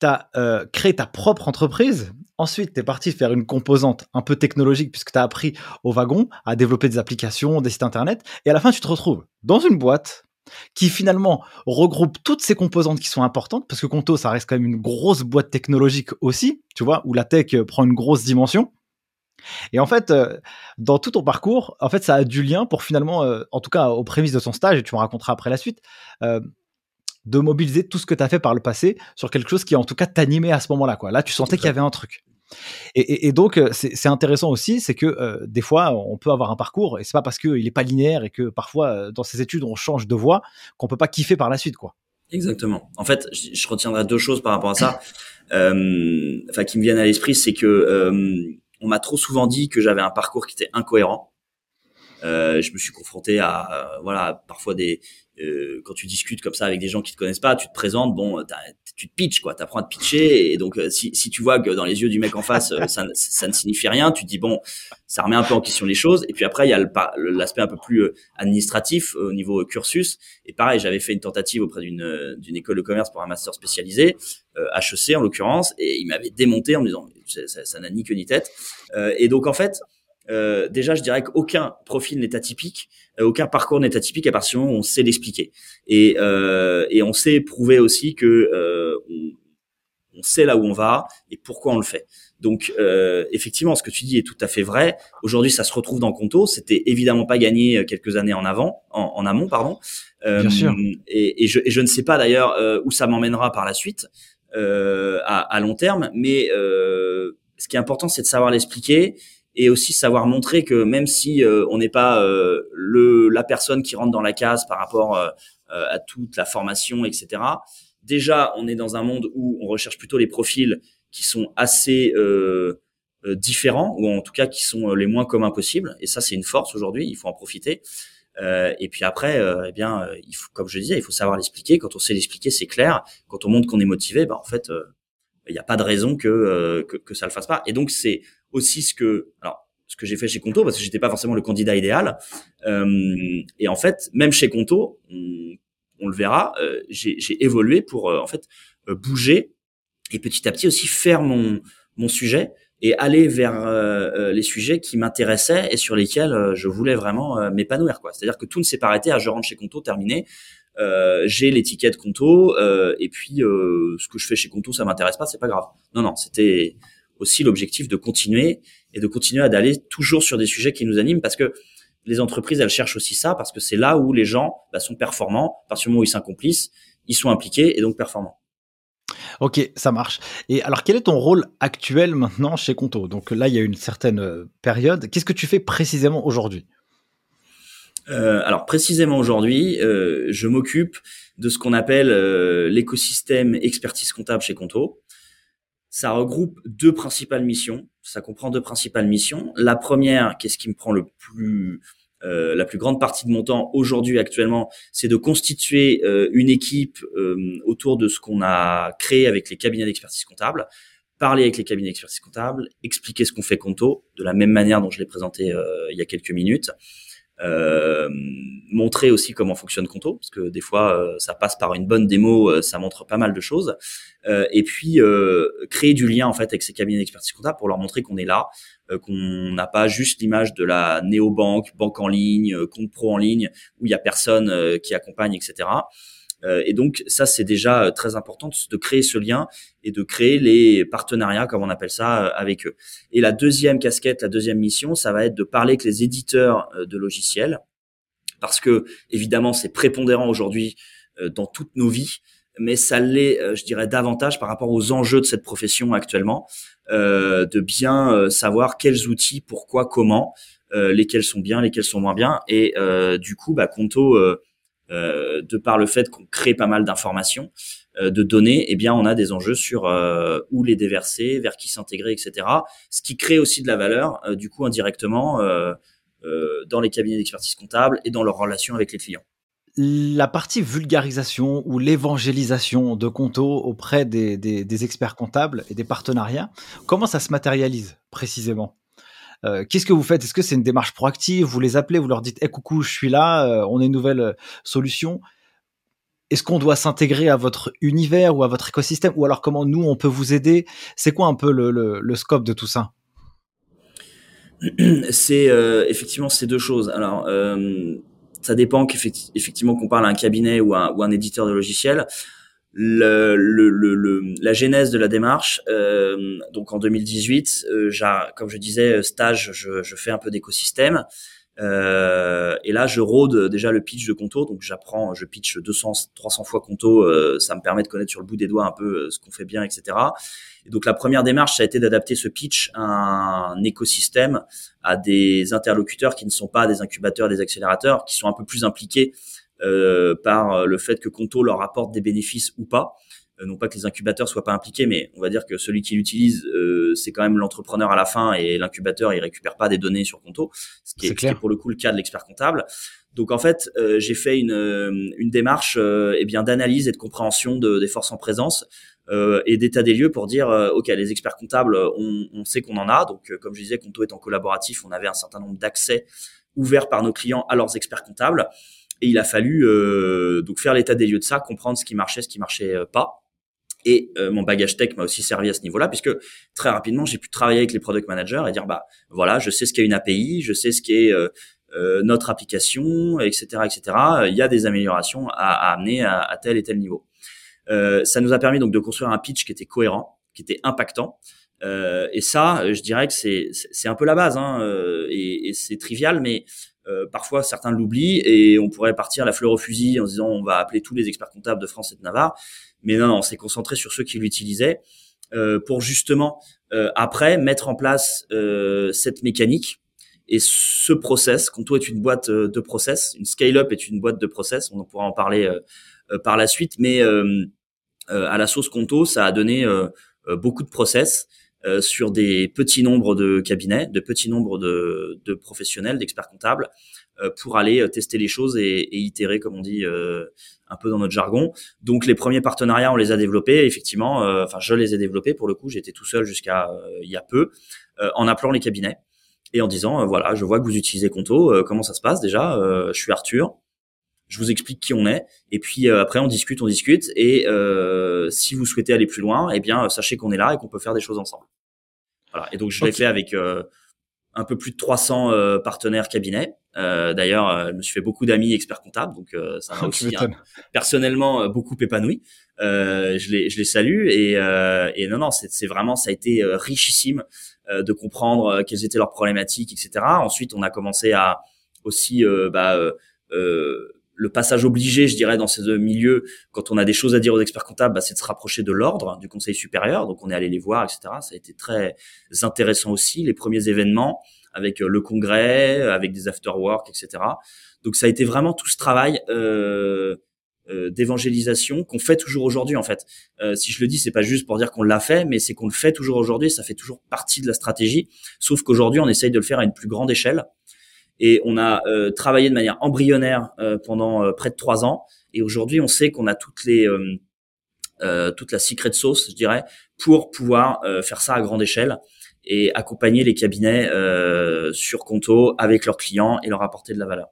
tu as euh, créé ta propre entreprise. Ensuite, tu es parti faire une composante un peu technologique puisque tu as appris au wagon à développer des applications, des sites internet. Et à la fin, tu te retrouves dans une boîte qui finalement regroupe toutes ces composantes qui sont importantes, parce que Conto, ça reste quand même une grosse boîte technologique aussi, tu vois, où la tech euh, prend une grosse dimension. Et en fait, euh, dans tout ton parcours, en fait, ça a du lien pour finalement, euh, en tout cas aux prémices de ton stage, et tu me raconteras après la suite, de mobiliser tout ce que tu as fait par le passé sur quelque chose qui, en tout cas, t'animait à ce moment-là. Quoi. Là, tu sentais qu'il y avait un truc. Et, donc, euh, c'est intéressant aussi, c'est que euh, des fois, on peut avoir un parcours, et c'est pas parce qu'il n'est pas linéaire et que parfois, euh, dans ces études, on change de voie, qu'on peut pas kiffer par la suite, quoi. Exactement. En fait, je, retiendrai deux choses par rapport à ça, qui me viennent à l'esprit, c'est que on m'a trop souvent dit que j'avais un parcours qui était incohérent. je me suis confronté à voilà parfois des euh, quand tu discutes comme ça avec des gens qui te connaissent pas, tu te présentes, bon, tu te pitches quoi, t'apprends à te pitcher et donc euh, si, si tu vois que dans les yeux du mec en face euh, ça, ça, ne signifie rien, tu te dis bon, ça remet un peu en question les choses. Et puis après il y a l'aspect un peu plus administratif au niveau cursus. Et pareil j'avais fait une tentative auprès d'une école de commerce pour un master spécialisé HEC en l'occurrence et il m'avait démonté en me disant ça n'a ni queue ni tête. Et donc en fait euh, déjà, je dirais qu'aucun profil n'est atypique, euh, aucun parcours n'est atypique à partir du moment où on sait l'expliquer. Et, euh, et on sait prouver aussi que euh, on, on, sait là où on va et pourquoi on le fait. Donc, effectivement, ce que tu dis est tout à fait vrai. Aujourd'hui, ça se retrouve dans Conto. C'était évidemment pas gagné quelques années en avant, en, en amont, pardon. Bien sûr. Et, et, je, et, je, ne sais pas d'ailleurs où ça m'emmènera par la suite, à, à, long terme. Mais ce qui est important, c'est de savoir l'expliquer et aussi savoir montrer que même si euh, on n'est pas euh, le la personne qui rentre dans la case par rapport euh, à toute la formation, etc. Déjà, on est dans un monde où on recherche plutôt les profils qui sont assez différents ou en tout cas qui sont les moins communs possibles. Et ça, c'est une force aujourd'hui. Il faut en profiter. et puis après, eh bien, il faut, comme je disais, il faut savoir l'expliquer. Quand on sait l'expliquer, c'est clair. Quand on montre qu'on est motivé, bah, en fait, il n'y a pas de raison que, que, que ça le fasse pas. Et donc c'est aussi ce que alors ce que j'ai fait chez Conto parce que j'étais pas forcément le candidat idéal. Euh, et en fait, même chez Conto, on, le verra, euh, j'ai évolué pour euh, en fait bouger et petit à petit aussi faire mon mon sujet et aller vers les sujets qui m'intéressaient et sur lesquels je voulais vraiment m'épanouir quoi. C'est-à-dire que tout ne s'est pas arrêté à je rentre chez Conto terminé. j'ai l'étiquette Conto et puis ce que je fais chez Conto ça m'intéresse pas, c'est pas grave. Non non, c'était aussi l'objectif de continuer et de continuer à d'aller toujours sur des sujets qui nous animent parce que les entreprises, elles cherchent aussi ça parce que c'est là où les gens bah, sont performants, parce que moment où ils s'accomplissent, ils sont impliqués et donc performants. Ok, ça marche. Et alors, quel est ton rôle actuel maintenant chez Conto? Donc là, il y a une certaine euh, période. Qu'est-ce que tu fais précisément aujourd'hui? Euh, alors précisément aujourd'hui, euh, je m'occupe de ce qu'on appelle euh, l'écosystème expertise comptable chez Conto. Ça regroupe deux principales missions. Ça comprend deux principales missions. La première, qu'est-ce qui me prend le plus euh, la plus grande partie de mon temps aujourd'hui actuellement, c'est de constituer euh, une équipe euh, autour de ce qu'on a créé avec les cabinets d'expertise comptable, parler avec les cabinets d'expertise comptable, expliquer ce qu'on fait Conto de la même manière dont je l'ai présenté il y a quelques minutes, euh, montrer aussi comment fonctionne Conto, parce que des fois euh, ça passe par une bonne démo, euh, ça montre pas mal de choses, et puis créer du lien en fait avec ces cabinets d'expertise comptable pour leur montrer qu'on est là, qu'on n'a pas juste l'image de la néobanque, banque en ligne, compte pro en ligne où il y a personne qui accompagne, etc. Euh, et donc ça, c'est déjà euh, très important de créer ce lien et de créer les partenariats, comme on appelle ça, euh, avec eux. Et la deuxième casquette, la deuxième mission, ça va être de parler avec les éditeurs de logiciels, parce que évidemment, c'est prépondérant aujourd'hui dans toutes nos vies. mais ça l'est, je dirais, davantage par rapport aux enjeux de cette profession actuellement, de bien savoir quels outils, pourquoi, comment, lesquels sont bien, lesquels sont moins bien, et du coup, bah, Conto, de par le fait qu'on crée pas mal d'informations, de données, eh bien, on a des enjeux sur où les déverser, vers qui s'intégrer, etc. Ce qui crée aussi de la valeur, du coup, indirectement, dans les cabinets d'expertise comptable et dans leurs relations avec les clients la partie vulgarisation ou l'évangélisation de Conto auprès des, experts comptables et des partenariats, comment ça se matérialise précisément? Euh, Qu'est-ce que vous faites? Est-ce que c'est une démarche proactive? Vous les appelez, vous leur dites hey, coucou, je suis là, euh, on a une nouvelle euh, solution. Est-ce qu'on doit s'intégrer à votre univers ou à votre écosystème? Ou alors comment nous, on peut vous aider? C'est quoi un peu le, scope de tout ça? C'est effectivement ces deux choses. Alors, ça dépend qu'effectivement qu'on parle à un cabinet ou à, ou un éditeur de logiciel. Le, le, le, la genèse de la démarche, euh, donc en 2018, euh, comme je disais, stage, je, je fais un peu d'écosystème. Euh, et là, je rôde déjà le pitch de Conto, donc j'apprends, je pitch 200, 300 fois Conto, euh, ça me permet de connaître sur le bout des doigts un peu euh, ce qu'on fait bien, etc. Et donc la première démarche, ça a été d'adapter ce pitch à un écosystème, à des interlocuteurs qui ne sont pas des incubateurs, des accélérateurs, qui sont un peu plus impliqués euh, par le fait que Conto leur apporte des bénéfices ou pas. Euh, non pas que les incubateurs soient pas impliqués, mais on va dire que celui qui l'utilise, euh, c'est quand même l'entrepreneur à la fin et l'incubateur, il récupère pas des données sur Conto, ce qui est, pour le coup le cas de l'expert comptable. Donc en fait, euh, j'ai fait une, une démarche eh bien d'analyse et de compréhension de, des forces en présence et d'état des lieux pour dire ok les experts comptables, on, on sait qu'on en a. Donc comme je disais, Conto étant collaboratif, on avait un certain nombre d'accès ouverts par nos clients à leurs experts comptables. Et il a fallu donc faire l'état des lieux de ça, comprendre ce qui marchait, ce qui marchait pas, et euh, mon bagage tech m'a aussi servi à ce niveau-là, puisque très rapidement, j'ai pu travailler avec les product managers et dire, bah voilà, je sais ce qu'est une API, je sais ce qu'est euh, euh, notre application, etc., etc. Il y a des améliorations à, à amener à, à, tel et tel niveau. Euh, ça nous a permis donc de construire un pitch qui était cohérent, qui était impactant. Euh, et ça, je dirais que c'est c'est un peu la base, hein, et, et c'est trivial, mais parfois certains l'oublient et on pourrait partir la fleur au fusil en disant on va appeler tous les experts comptables de France et de Navarre. Mais non, on s'est concentré sur ceux qui l'utilisaient euh, pour justement euh, après mettre en place euh, cette mécanique et ce process. Conto est une boîte euh, de process, une scale-up est une boîte de process. On pourra en parler euh, euh, par la suite, mais à la sauce Conto, ça a donné beaucoup de process. Sur des petits nombres de cabinets, de petits nombres de, professionnels, d'experts comptables, pour aller tester les choses et, et itérer, comme on dit, un peu dans notre jargon. Donc les premiers partenariats, on les a développés effectivement. Euh, enfin, je les ai développés pour le coup. J'étais tout seul jusqu'à euh, il y a peu, euh, en appelant les cabinets et en disant voilà, je vois que vous utilisez Conto. comment ça se passe déjà Je suis Arthur. Je vous explique qui on est et puis après on discute, on discute et si vous souhaitez aller plus loin, eh bien sachez qu'on est là et qu'on peut faire des choses ensemble. Voilà. Et donc je l'ai fait avec un peu plus de 300 partenaires cabinets euh, D'ailleurs, euh, je me suis fait beaucoup d'amis experts comptables, donc euh, ça m'a aussi hein, personnellement euh, beaucoup épanoui. Euh, je les je les salue et, et non non c'est vraiment ça a été richissime de comprendre quelles étaient leurs problématiques, etc. Ensuite, on a commencé à aussi bah, le passage obligé, je dirais, dans ces milieux, quand on a des choses à dire aux experts comptables, bah, c'est de se rapprocher de l'ordre, du conseil supérieur. Donc, on est allé les voir, etc. Ça a été très intéressant aussi. Les premiers événements, avec euh, le congrès, avec des afterworks, etc. Donc ça a été vraiment tout ce travail euh, euh, d'évangélisation qu'on fait toujours aujourd'hui en fait. Euh, si je le dis, c'est pas juste pour dire qu'on l'a fait, mais c'est qu'on le fait toujours aujourd'hui. Ça fait toujours partie de la stratégie. Sauf qu'aujourd'hui, on essaye de le faire à une plus grande échelle. Et on a euh, travaillé de manière embryonnaire euh, pendant près de trois ans. Et aujourd'hui, on sait qu'on a toutes les toute la secret sauce, je dirais, pour pouvoir faire ça à grande échelle et accompagner les cabinets euh, sur Conto avec leurs clients et leur apporter de la valeur.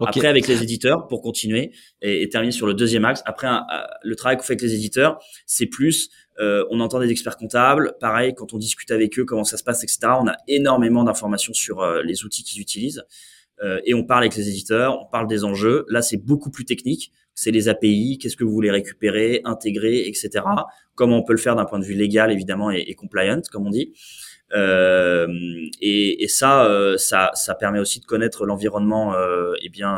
Après, avec les éditeurs, pour continuer et, terminer sur le deuxième axe, après le travail qu'on fait avec les éditeurs, c'est plus, euh, on entend des experts comptables, pareil, quand on discute avec eux, comment ça se passe, etc. On a énormément d'informations sur euh, les outils qu'ils utilisent euh, et on parle avec les éditeurs, on parle des enjeux. Là, c'est beaucoup plus technique. C'est les API, qu'est-ce que vous voulez récupérer, intégrer, etc comment on peut le faire d'un point de vue légal évidemment et, et compliant comme on dit. Euh, et, et, ça, euh, ça, ça permet aussi de connaître l'environnement euh, eh bien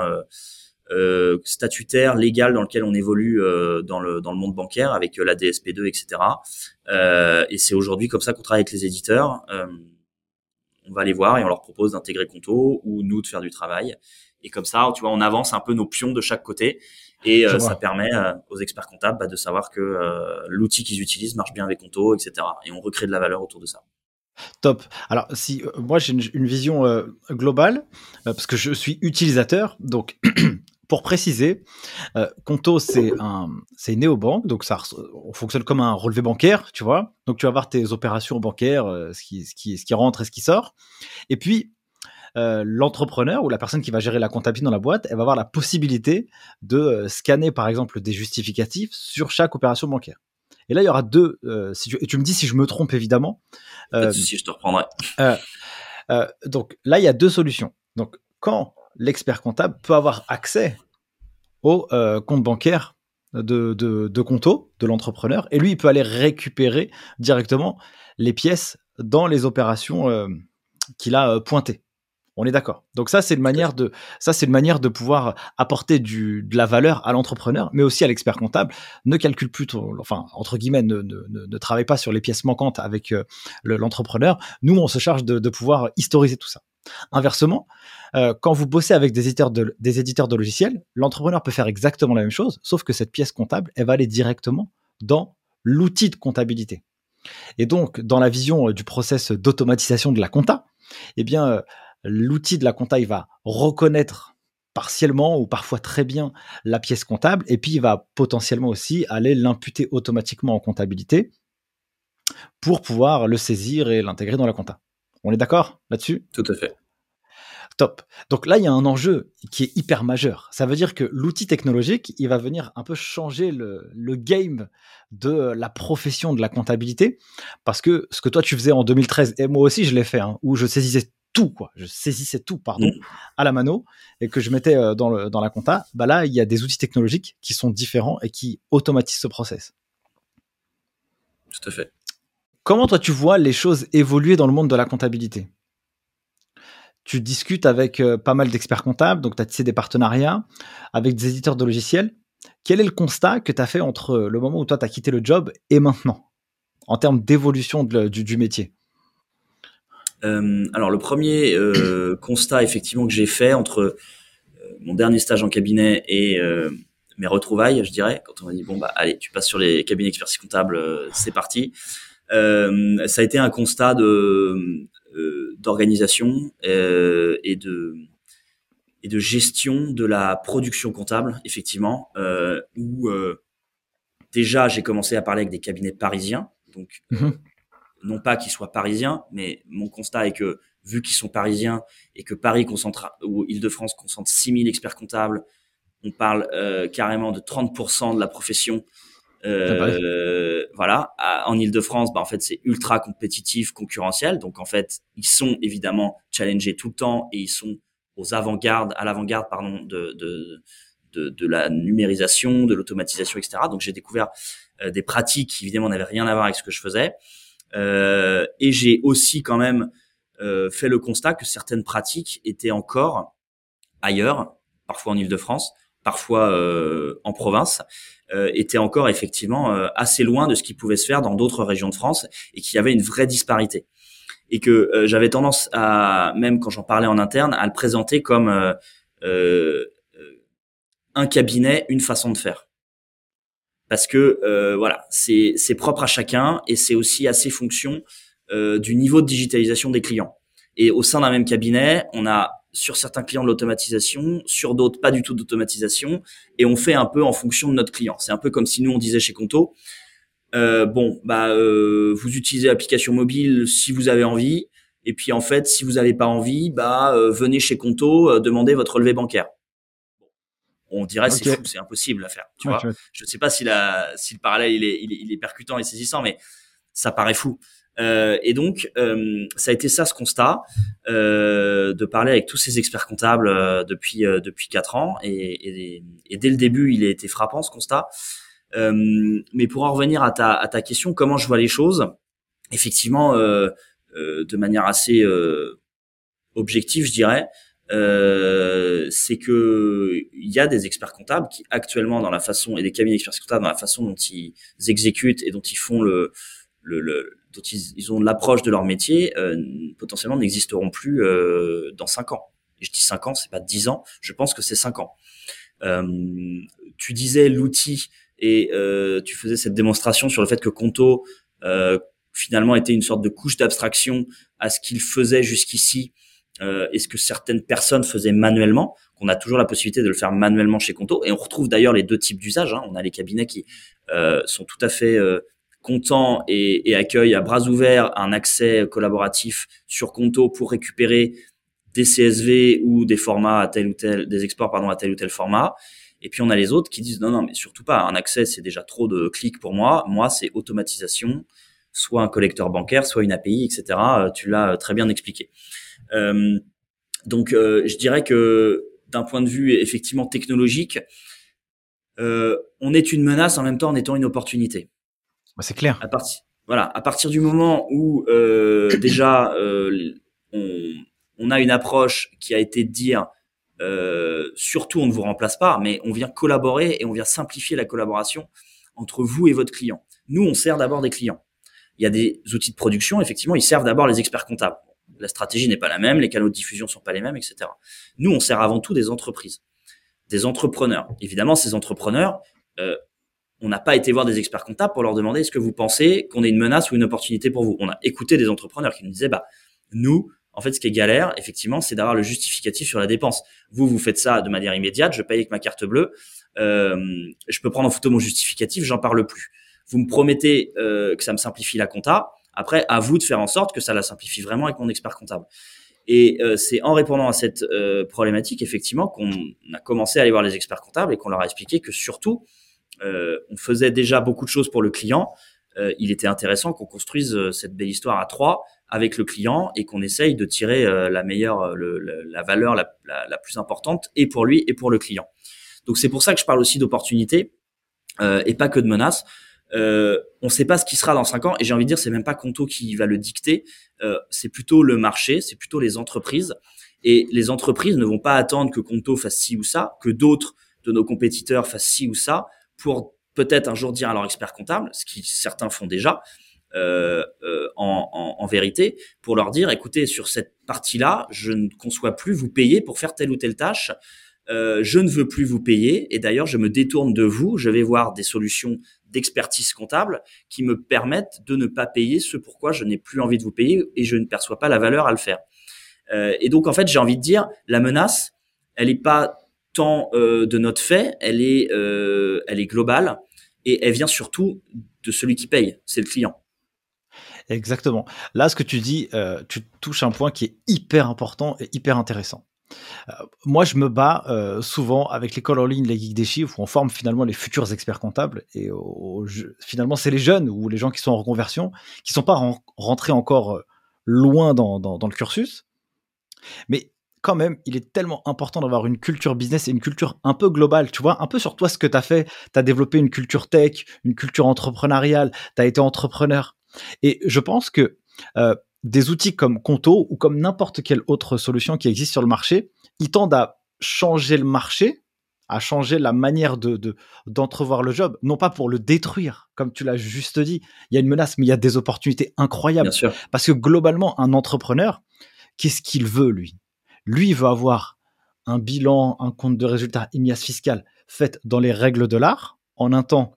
euh, euh, statutaire, légal dans lequel on évolue euh, dans le dans le monde bancaire avec la DSP2, etc. et c'est aujourd'hui comme ça qu'on travaille avec les éditeurs. on va les voir et on leur propose d'intégrer Conto ou nous de faire du travail. Et comme ça, tu vois, on avance un peu nos pions de chaque côté et ça permet aux experts comptables bah, de savoir que l'outil qu'ils utilisent marche bien avec Conto, etc. Et on recrée de la valeur autour de ça. Top. Alors, si euh, moi j'ai une, vision euh, globale, euh, parce que je suis utilisateur, donc pour préciser, Conto c'est un c'est néobanque, donc ça on fonctionne comme un relevé bancaire, tu vois. Donc tu vas voir tes opérations bancaires, ce qui ce qui ce qui rentre et ce qui sort. Et puis l'entrepreneur ou la personne qui va gérer la comptabilité dans la boîte, elle va avoir la possibilité de scanner par exemple des justificatifs sur chaque opération bancaire. Et là, il y aura deux. Euh, si tu, et tu me dis si je me trompe évidemment. Euh, si je te reprendrai. Euh, euh, donc là, il y a deux solutions. Donc quand l'expert comptable peut avoir accès au euh, compte bancaire de, de, de de l'entrepreneur, et lui, il peut aller récupérer directement les pièces dans les opérations qu'il a pointées. On est d'accord. Donc ça, c'est une manière de, ça, c'est manière de pouvoir apporter de la valeur à l'entrepreneur, mais aussi à l'expert comptable. Ne calcule plus, enfin entre guillemets, ne, ne, travaille pas sur les pièces manquantes avec euh, l'entrepreneur. Nous, on se charge de, pouvoir historiser tout ça. Inversement, euh, quand vous bossez avec des éditeurs de, des éditeurs de logiciels, l'entrepreneur peut faire exactement la même chose, sauf que cette pièce comptable, elle va aller directement dans l'outil de comptabilité. Et donc, dans la vision euh, du process d'automatisation de la compta, eh bien, l'outil de la compta, il va reconnaître partiellement ou parfois très bien la pièce comptable et puis il va potentiellement aussi aller l'imputer automatiquement en comptabilité pour pouvoir le saisir et l'intégrer dans la compta. On est d'accord là-dessus? Tout à fait. Top. Donc là, il y a un enjeu qui est hyper majeur. Ça veut dire que l'outil technologique, il va venir un peu changer le, game de la profession de la comptabilité. Parce que ce que toi, tu faisais en 2013, et moi aussi, je l'ai fait, hein, où je saisissais tout, quoi. Je saisissais tout, pardon, mm. à la mano et que je mettais euh, dans, le, dans la compta. Bah là, il y a des outils technologiques qui sont différents et qui automatisent ce process. Tout à fait. Comment toi tu vois les choses évoluer dans le monde de la comptabilité? Tu discutes avec euh, pas mal d'experts comptables, donc tu as tissé des partenariats avec des éditeurs de logiciels. Quel est le constat que tu as fait entre le moment où toi tu as quitté le job et maintenant, en termes d'évolution du métier? Euh, alors le premier euh, constat effectivement que j'ai fait entre mon dernier stage en cabinet et mes retrouvailles, je dirais, quand on m'a dit bon bah allez, tu passes sur les cabinets expertise comptable, c'est parti. ça a été un constat de d'organisation et de et de gestion de la production comptable, effectivement, où déjà j'ai commencé à parler avec des cabinets parisiens, donc mmh non pas qu'ils soient parisiens, mais mon constat est que vu qu'ils sont parisiens et que Paris concentre ou Île-de-France concentre 6000 experts comptables, on parle euh, carrément de 30% de la profession. Euh, voilà, en Île-de-France, bah en fait c'est ultra compétitif, concurrentiel. Donc en fait, ils sont évidemment challengés tout le temps et ils sont aux avant-gardes, à l'avant-garde pardon de, de de, de, la numérisation, de l'automatisation, etc. Donc j'ai découvert euh, des pratiques qui évidemment n'avaient rien à voir avec ce que je faisais. Euh, et j'ai aussi quand même euh, fait le constat que certaines pratiques étaient encore ailleurs, parfois en Ile-de-France, parfois euh, en province, euh, étaient encore effectivement euh, assez loin de ce qui pouvait se faire dans d'autres régions de France et qu'il y avait une vraie disparité. Et que euh, j'avais tendance à, même quand j'en parlais en interne, à le présenter comme un cabinet, une façon de faire parce que euh, voilà, c'est propre à chacun et c'est aussi assez fonction euh, du niveau de digitalisation des clients. Et au sein d'un même cabinet, on a sur certains clients de l'automatisation, sur d'autres pas du tout d'automatisation, et on fait un peu en fonction de notre client. C'est un peu comme si nous on disait chez Conto, euh, bon bah euh, vous utilisez l'application mobile si vous avez envie, et puis en fait si vous n'avez pas envie, bah euh, venez chez Conto euh, demander votre relevé bancaire on dirait c'est fou, c'est impossible à faire. Tu vois, je sais pas si la si le parallèle il est, il est, percutant et saisissant, mais ça paraît fou. Euh, et donc, euh, ça a été ça ce constat euh, de parler avec tous ces experts comptables euh, depuis euh, depuis quatre ans, et, et, et, dès le début, il a été frappant ce constat. mais pour en revenir à ta à ta question, comment je vois les choses, effectivement, de manière assez objective, je dirais, euh, c'est que il y a des experts comptables qui actuellement dans la façon et des cabinets d'experts comptables dans la façon dont ils exécutent et dont ils font le, le, le dont ils, ont l'approche de leur métier euh, potentiellement n'existeront plus euh, dans cinq ans. Et je dis cinq ans, c'est pas dix ans. Je pense que c'est cinq ans. Euh, tu disais l'outil et tu faisais cette démonstration sur le fait que Conto finalement était une sorte de couche d'abstraction à ce qu'il faisait jusqu'ici et ce que certaines personnes faisaient manuellement, qu'on a toujours la possibilité de le faire manuellement chez Conto? Et on retrouve d'ailleurs les deux types d'usages. Hein. On a les cabinets qui sont tout à fait contents et, et, accueillent à bras ouverts un accès collaboratif sur Conto pour récupérer des CSV ou des formats à tel ou tel, des exports pardon à tel ou tel format. Et puis on a les autres qui disent non non mais surtout pas un accès c'est déjà trop de clics pour moi. Moi c'est automatisation, soit un collecteur bancaire, soit une API, etc. Tu l'as très bien expliqué. Euh, donc, euh, je dirais que d'un point de vue effectivement technologique, euh, on est une menace en même temps en étant une opportunité. Bah, c'est clair. À partir, voilà, à partir du moment où euh, déjà euh, on, on, a une approche qui a été de dire euh, surtout on ne vous remplace pas, mais on vient collaborer et on vient simplifier la collaboration entre vous et votre client. Nous, on sert d'abord des clients. Il y a des outils de production, effectivement, ils servent d'abord les experts comptables la stratégie n'est pas la même, les canaux de diffusion sont pas les mêmes, etc. Nous, on sert avant tout des entreprises, des entrepreneurs. Évidemment, ces entrepreneurs, euh, on n'a pas été voir des experts comptables pour leur demander est-ce que vous pensez qu'on est une menace ou une opportunité pour vous. On a écouté des entrepreneurs qui nous disaient bah nous, en fait, ce qui est galère, effectivement, c'est d'avoir le justificatif sur la dépense. Vous, vous faites ça de manière immédiate, je paye avec ma carte bleue, euh, je peux prendre en photo mon justificatif, j'en parle plus. Vous me promettez euh, que ça me simplifie la compta, après, à vous de faire en sorte que ça la simplifie vraiment avec mon expert comptable. Et euh, c'est en répondant à cette problématique, effectivement, qu'on a commencé à aller voir les experts comptables et qu'on leur a expliqué que surtout, on faisait déjà beaucoup de choses pour le client. il était intéressant qu'on construise cette belle histoire à trois avec le client et qu'on essaye de tirer la meilleure, le, la valeur la, la, la, plus importante et pour lui et pour le client. Donc c'est pour ça que je parle aussi d'opportunités et pas que de menaces. Euh, on ne sait pas ce qui sera dans cinq ans et j'ai envie de dire c'est même pas Conto qui va le dicter, euh, c'est plutôt le marché, c'est plutôt les entreprises et les entreprises ne vont pas attendre que Conto fasse ci ou ça, que d'autres de nos compétiteurs fassent ci ou ça pour peut-être un jour dire à leur expert comptable, ce qui certains font déjà. Euh, euh en, vérité, pour leur dire, écoutez, sur cette partie-là, je ne conçois plus vous payer pour faire telle ou telle tâche. Euh, je ne veux plus vous payer et d'ailleurs je me détourne de vous. Je vais voir des solutions d'expertise comptable qui me permettent de ne pas payer ce pourquoi je n'ai plus envie de vous payer et je ne perçois pas la valeur à le faire. Et donc en fait, j'ai envie de dire, la menace, elle n'est pas euh, de notre fait, elle est, euh, elle est globale et elle vient surtout de celui qui paye, c'est le client. Exactement. Là, ce que tu dis, euh, tu touches un point qui est hyper important et hyper intéressant. Moi, je me bats souvent avec l'école en ligne, les geeks des chiffres, où on forme finalement les futurs experts comptables. Et finalement, c'est les jeunes ou les gens qui sont en reconversion, qui sont pas rentrés encore loin dans, dans, le cursus. Mais quand même, il est tellement important d'avoir une culture business et une culture un peu globale, tu vois, un peu sur toi ce que tu as fait. Tu as développé une culture tech, une culture entrepreneuriale, tu as été entrepreneur. Et je pense que euh, des outils comme Conto ou comme n'importe quelle autre solution qui existe sur le marché, ils tendent à changer le marché, à changer la manière de d'entrevoir le job, non pas pour le détruire, comme tu l'as juste dit. Il y a une menace, mais il y a des opportunités incroyables. Parce que globalement, un entrepreneur, qu'est-ce qu'il veut lui? Lui il veut avoir un bilan, un compte de résultat, une IAS fiscale faite dans les règles de l'art en un temps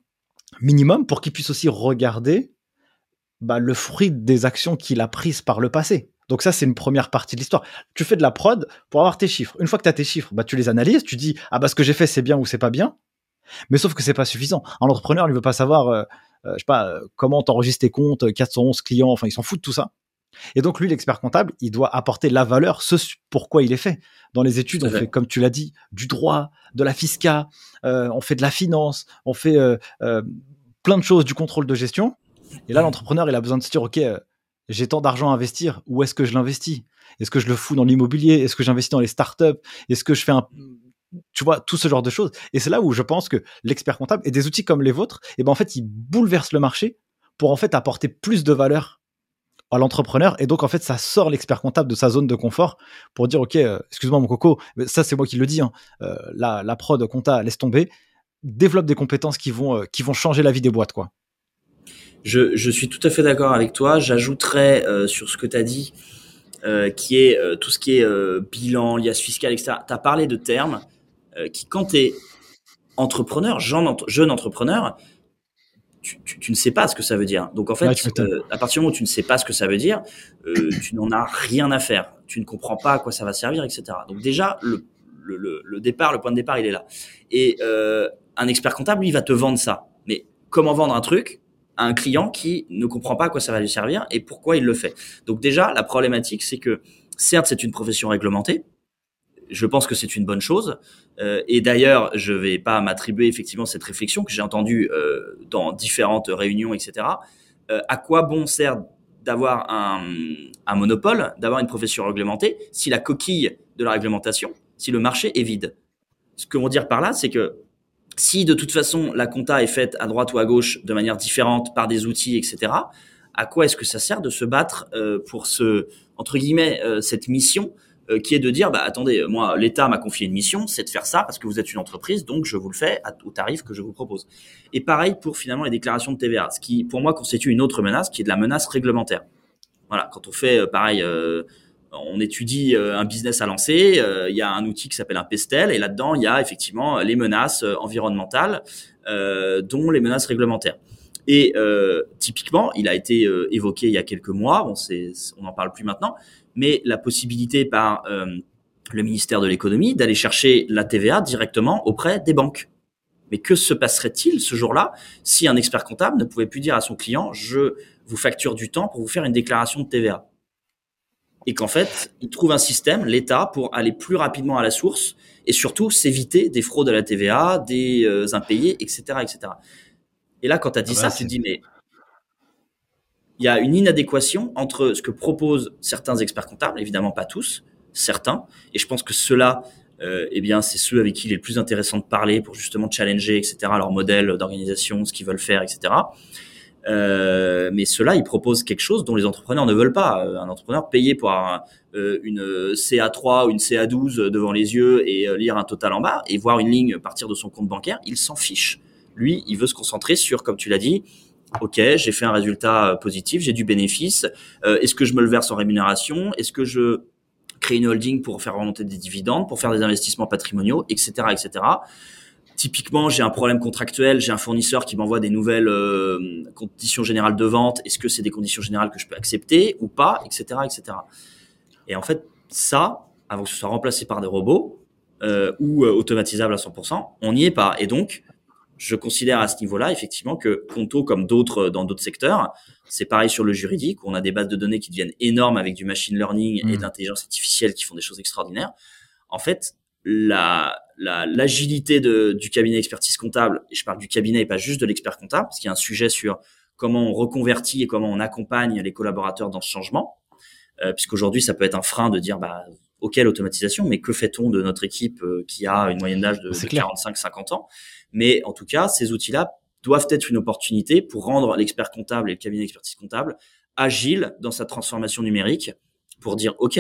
minimum pour qu'il puisse aussi regarder bah, le fruit des actions qu'il a prises par le passé. Donc ça, c'est une première partie de l'histoire. Tu fais de la prod pour avoir tes chiffres. Une fois que tu as tes chiffres, bah, tu les analyses, tu dis, ah bah ce que j'ai fait, c'est bien ou c'est pas bien. Mais sauf que c'est pas suffisant. Un entrepreneur, il veut pas savoir, euh, euh, je sais pas, euh, comment t'enregistres tes comptes, 411 clients, enfin, ils s'en foutent de tout ça. Et donc lui, l'expert comptable, il doit apporter la valeur, ce pourquoi il est fait. Dans les études, on fait, comme tu l'as dit, du droit, de la fisca, on fait de la finance, on fait plein de choses, du contrôle de gestion. Et là, l'entrepreneur, il a besoin de se dire, OK, euh, j'ai tant d'argent à investir, où est-ce que je l'investis? Est-ce que je le fous dans l'immobilier? Est-ce que j'investis dans les startups? Est-ce que je fais un... Tu vois, tout ce genre de choses? Et c'est là où je pense que l'expert comptable et des outils comme les vôtres, eh ben, en fait, ils bouleversent le marché pour en fait apporter plus de valeur à l'entrepreneur. Et donc, en fait, ça sort l'expert comptable de sa zone de confort pour dire, OK, euh, excuse-moi mon coco, mais ça, c'est moi qui le dis. Hein, euh, la, la prod compta, laisse tomber. Développe des compétences qui vont, euh, qui vont changer la vie des boîtes, quoi. Je, je suis tout à fait d'accord avec toi. J'ajouterais sur ce que tu as dit, qui est tout ce qui est bilan, liasse fiscale, etc. Tu as parlé de termes qui, quand tu es entrepreneur, jeune, jeune entrepreneur, tu, ne sais pas ce que ça veut dire. Donc en fait, euh, à partir du moment où tu ne sais pas ce que ça veut dire, euh, tu n'en as rien à faire. Tu ne comprends pas à quoi ça va servir, etc. Donc déjà, le, le, départ, le point de départ, il est là. Et euh, un expert comptable, lui, va te vendre ça. Mais comment vendre un truc à un client qui ne comprend pas à quoi ça va lui servir et pourquoi il le fait? Donc déjà, la problématique, c'est que certes, c'est une profession réglementée, je pense que c'est une bonne chose. Euh, et d'ailleurs, je vais pas m'attribuer effectivement cette réflexion que j'ai entendue euh, dans différentes réunions, etc. Euh, à quoi bon sert d'avoir un, un monopole, d'avoir une profession réglementée, si la coquille de la réglementation, si le marché est vide? Ce que veut dire par là, c'est que si de toute façon la compta est faite à droite ou à gauche de manière différente par des outils, etc. À quoi est-ce que ça sert de se battre pour ce entre guillemets cette mission qui est de dire, bah, attendez, moi, l'État m'a confié une mission, c'est de faire ça parce que vous êtes une entreprise, donc je vous le fais au tarif que je vous propose. Et pareil pour finalement les déclarations de TVA, ce qui, pour moi, constitue une autre menace, qui est de la menace réglementaire. Voilà, quand on fait euh, pareil, euh, on étudie un business à lancer, il y a un outil qui s'appelle un pestel, et là-dedans, il y a effectivement les menaces environnementales, dont les menaces réglementaires. Et typiquement, il a été évoqué il y a quelques mois, on n'en parle plus maintenant, mais la possibilité par euh, le ministère de l'économie d'aller chercher la TVA directement auprès des banques. Mais que se passerait-il ce jour-là si un expert comptable ne pouvait plus dire à son client je vous facture du temps pour vous faire une déclaration de TVA et qu'en fait, il trouve un système, l'État, pour aller plus rapidement à la source et surtout s'éviter des fraudes à la TVA, des euh, impayés, etc., etc. Et là, quand tu as dit ah bah ça, tu te dis mais il y a une inadéquation entre ce que proposent certains experts comptables, évidemment pas tous, certains, et je pense que ceux-là, euh, eh bien, c'est ceux avec qui il est le plus intéressant de parler pour justement challenger, etc., leur modèle d'organisation, ce qu'ils veulent faire, etc. Euh, mais ceux-là, ils proposent quelque chose dont les entrepreneurs ne veulent pas. Euh, un entrepreneur payé pour avoir euh, une CA3 ou une CA12 devant les yeux et lire un total en bas et voir une ligne partir de son compte bancaire, il s'en fiche. Lui, il veut se concentrer sur, comme tu l'as dit, Ok, j'ai fait un résultat euh, positif, j'ai du bénéfice. Euh, est-ce que je me le verse en rémunération Est-ce que je crée une holding pour faire remonter des dividendes, pour faire des investissements patrimoniaux, etc., etc. Typiquement, j'ai un problème contractuel, j'ai un fournisseur qui m'envoie des nouvelles euh, conditions générales de vente. Est-ce que c'est des conditions générales que je peux accepter ou pas, etc., etc. Et en fait, ça, avant que ce soit remplacé par des robots ou automatisable à 100%, on n'y est pas. Et donc, je considère à ce niveau-là, effectivement, que Conto, comme d'autres dans d'autres secteurs, c'est pareil sur le juridique, où on a des bases de données qui deviennent énormes avec du machine learning et mmh. d'intelligence artificielle qui font des choses extraordinaires. En fait, la l'agilité du cabinet expertise comptable, et je parle du cabinet et pas juste de l'expert comptable, parce qu'il y a un sujet sur comment on reconvertit et comment on accompagne les collaborateurs dans ce changement, euh, puisqu'aujourd'hui, ça peut être un frein de dire, bah, ok, l'automatisation, mais que fait-on de notre équipe euh, qui a une moyenne d'âge de, de 45-50 ans? Mais en tout cas, ces outils-là doivent être une opportunité pour rendre l'expert comptable et le cabinet d'expertise comptable agile dans sa transformation numérique pour dire, OK,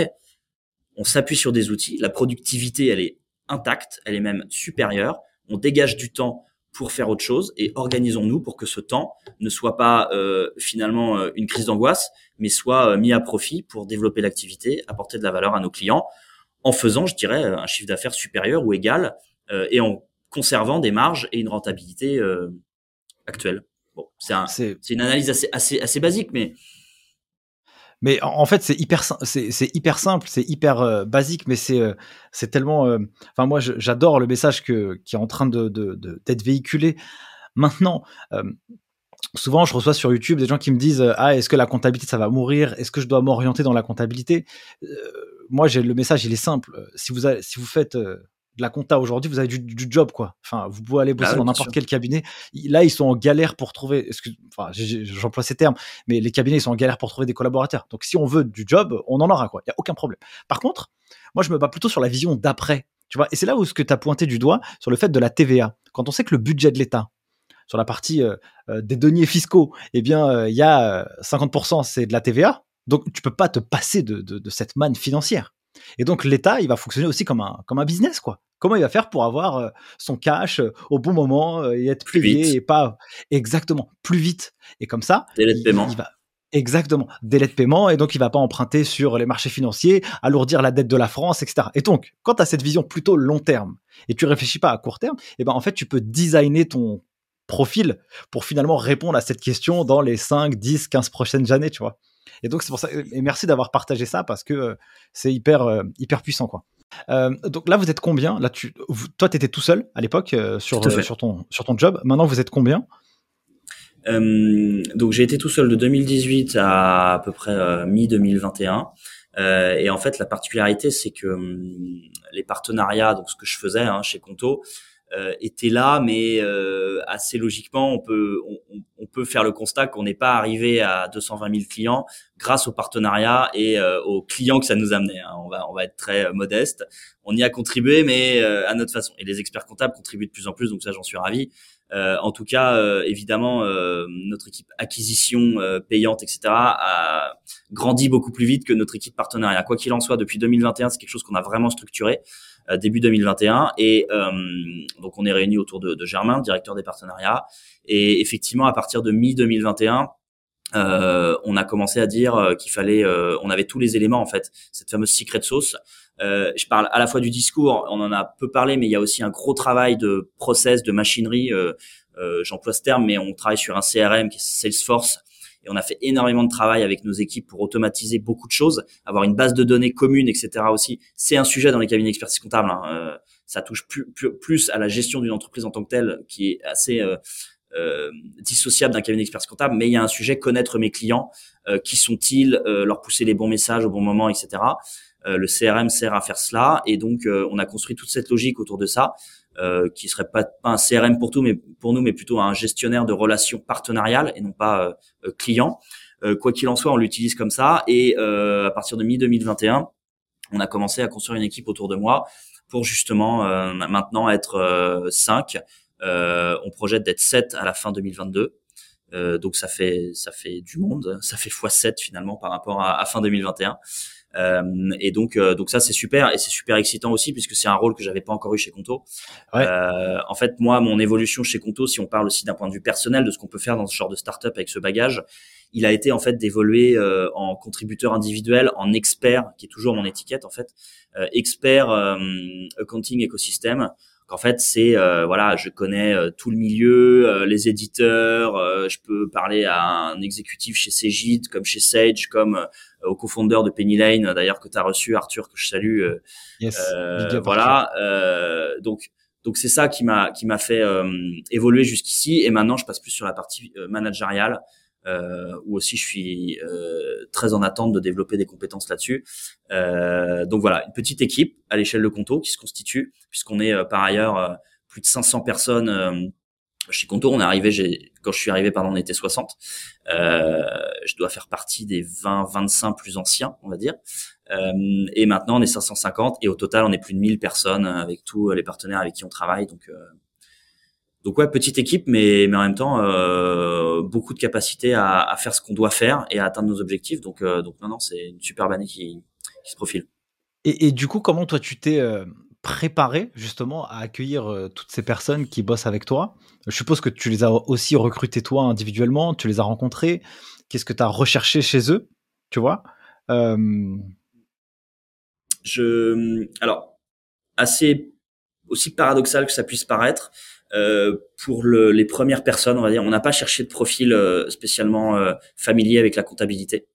on s'appuie sur des outils, la productivité, elle est intacte, elle est même supérieure, on dégage du temps pour faire autre chose et organisons-nous pour que ce temps ne soit pas euh, finalement euh, une crise d'angoisse, mais soit euh, mis à profit pour développer l'activité, apporter de la valeur à nos clients en faisant, je dirais, un chiffre d'affaires supérieur ou égal et en conservant des marges et une rentabilité euh, actuelle. Bon, c'est un, une analyse assez, assez, assez basique, mais mais en fait, c'est hyper, simple, c'est hyper euh, basique, mais c'est euh, c'est tellement. Enfin, moi, j'adore le message que, qui est en train de, d'être véhiculé maintenant. souvent, je reçois sur YouTube des gens qui me disent Ah, est-ce que la comptabilité, ça va mourir? Est-ce que je dois m'orienter dans la comptabilité? Moi, j'ai le message, il est simple. Si vous, si vous faites de la compta aujourd'hui, vous avez du, job, quoi. Enfin, vous pouvez aller bosser bah dans n'importe quel cabinet. Là, ils sont en galère pour trouver, enfin, j'emploie ces termes, mais les cabinets, ils sont en galère pour trouver des collaborateurs. Donc, si on veut du job, on en aura, quoi. Il n'y a aucun problème. Par contre, moi, je me bats plutôt sur la vision d'après. Tu vois, et c'est là où ce que tu as pointé du doigt sur le fait de la TVA. Quand on sait que le budget de l'État, sur la partie euh, euh, des deniers fiscaux, eh bien, euh, il y a 50% c'est de la TVA, Donc, tu peux pas te passer de, de, cette manne financière. Et donc, l'État, il va fonctionner aussi comme un, comme un business, quoi. Comment il va faire pour avoir euh, son cash euh, au bon moment euh, et être plus payé et pas exactement plus vite. Et comme ça, délai de paiement. Il va exactement délai de paiement et donc il va pas emprunter sur les marchés financiers, alourdir la dette de la France, etc. Et donc, quand tu as cette vision plutôt long terme et tu réfléchis pas à court terme, et eh ben en fait tu peux designer ton profil pour finalement répondre à cette question dans les 5, 10, 15 prochaines années, tu vois. Et donc c'est pour ça et merci d'avoir partagé ça parce que c'est hyper hyper puissant quoi. Euh, donc là, vous êtes combien? Là, tu, toi, tu étais tout seul à l'époque euh, sur, euh, sur, ton, sur ton job. Maintenant, vous êtes combien? Donc, j'ai été tout seul de 2018 à à peu près mi-2021. et en fait, la particularité, c'est que hum, les partenariats, donc ce que je faisais hein, chez Conto, euh, était là, mais euh, assez logiquement, on peut on, on, peut faire le constat qu'on n'est pas arrivé à 220 000 clients grâce au partenariat et euh, aux clients que ça nous amenait. Hein. On va on va être très modeste. On y a contribué, mais à notre façon. Et les experts comptables contribuent de plus en plus, donc ça j'en suis ravi. en tout cas, évidemment, notre équipe acquisition payante, etc., a grandi beaucoup plus vite que notre équipe partenariat. Quoi qu'il en soit, depuis 2021, c'est quelque chose qu'on a vraiment structuré. Euh, début 2021. Et euh, donc on est réunis autour de, de Germain, directeur des partenariats. Et effectivement, à partir de mi-2021, euh, on a commencé à dire euh, qu'il fallait, on avait tous les éléments en fait, cette fameuse secret sauce. Euh, je parle à la fois du discours, on en a peu parlé, mais il y a aussi un gros travail de process, de machinerie. Euh, J'emploie ce terme, mais on travaille sur un CRM qui est Salesforce, et on a fait énormément de travail avec nos équipes pour automatiser beaucoup de choses, avoir une base de données commune, etc. aussi. C'est un sujet dans les cabinets d'expertise comptable. Hein. Euh, ça touche plus, à la gestion d'une entreprise en tant que telle, qui est assez euh, euh, dissociable d'un cabinet d'expertise comptable. Mais il y a un sujet connaître mes clients, qui sont-ils, leur pousser les bons messages au bon moment, etc. le CRM sert à faire cela, et donc on a construit toute cette logique autour de ça. Euh, qui serait pas, pas un CRM pour tout, mais pour nous, mais plutôt un gestionnaire de relations partenariales et non pas euh, euh client. Euh, quoi qu'il en soit, on l'utilise comme ça. Et à partir de mi 2021, on a commencé à construire une équipe autour de moi pour justement maintenant être 5. on projette d'être 7 à la fin 2022. Euh, donc ça fait ça fait du monde, ça fait x7 finalement par rapport à, à fin 2021. Euh, et donc, euh, donc ça c'est super et c'est super excitant aussi puisque c'est un rôle que j'avais pas encore eu chez Conto. Euh, en fait, moi, mon évolution chez Conto, si on parle aussi d'un point de vue personnel de ce qu'on peut faire dans ce genre de startup avec ce bagage, il a été en fait d'évoluer en contributeur individuel, en expert, qui est toujours mon étiquette en fait, expert accounting écosystème qu'en fait c'est euh, voilà je connais euh, tout le milieu euh, les éditeurs je peux parler à un exécutif chez Cegid comme chez Sage comme au cofondeur de Penny Lane d'ailleurs que tu as reçu Arthur que je salue yes, voilà donc donc c'est ça qui m'a qui m'a fait évoluer jusqu'ici. Et maintenant je passe plus sur la partie managériale euh, où aussi je suis euh, très en attente de développer des compétences là-dessus. Euh, donc voilà, une petite équipe à l'échelle de Conto qui se constitue, puisqu'on est euh, par ailleurs euh, plus de 500 personnes chez Conto, on est arrivé, quand je suis arrivé, pardon, on était 60. Euh, je dois faire partie des 20, 25 plus anciens, on va dire. Euh, et maintenant, on est 550 et au total, on est plus de 1000 personnes avec tous les partenaires avec qui on travaille. Donc, euh, donc ouais, petite équipe, mais, mais en même temps, euh, beaucoup de capacité à, à faire ce qu'on doit faire et à atteindre nos objectifs. Donc, euh, donc non, non, c'est une superbe année qui, qui se profile. Et, et, du coup, comment toi, tu t'es euh, préparé justement à accueillir euh, toutes ces personnes qui bossent avec toi? Je suppose que tu les as aussi recrutées toi individuellement, tu les as rencontrés. Qu'est-ce que tu as recherché chez eux Tu vois? Euh, Je, alors, assez aussi paradoxal que ça puisse paraître, pour le, les premières personnes, on va dire, on n'a pas cherché de profil euh, spécialement euh, familier avec la comptabilité.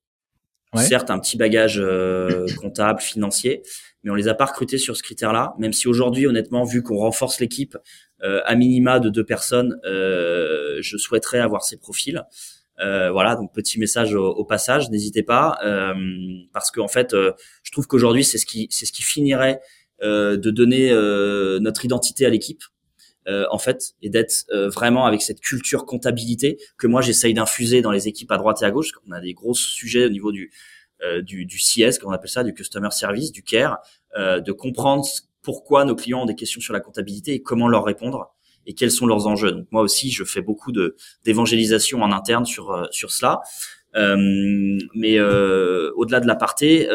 Certes, un petit bagage comptable, financier, mais on les a pas recrutés sur ce critère-là. Même si aujourd'hui, honnêtement, vu qu'on renforce l'équipe à minima de deux personnes, je souhaiterais avoir ces profils. voilà, donc petit message au, au passage, n'hésitez pas, parce qu'en en fait, je trouve qu'aujourd'hui, c'est ce qui, c'est ce qui finirait de donner notre identité à l'équipe. Euh, en fait, et d'être euh, vraiment avec cette culture comptabilité que moi j'essaye d'infuser dans les équipes à droite et à gauche. On a des gros sujets au niveau du euh, du, du CS, comme appelle ça, du customer service, du care, de comprendre pourquoi nos clients ont des questions sur la comptabilité et comment leur répondre et quels sont leurs enjeux. Donc moi aussi, je fais beaucoup de d'évangélisation en interne sur sur cela. mais au-delà de l'aparté,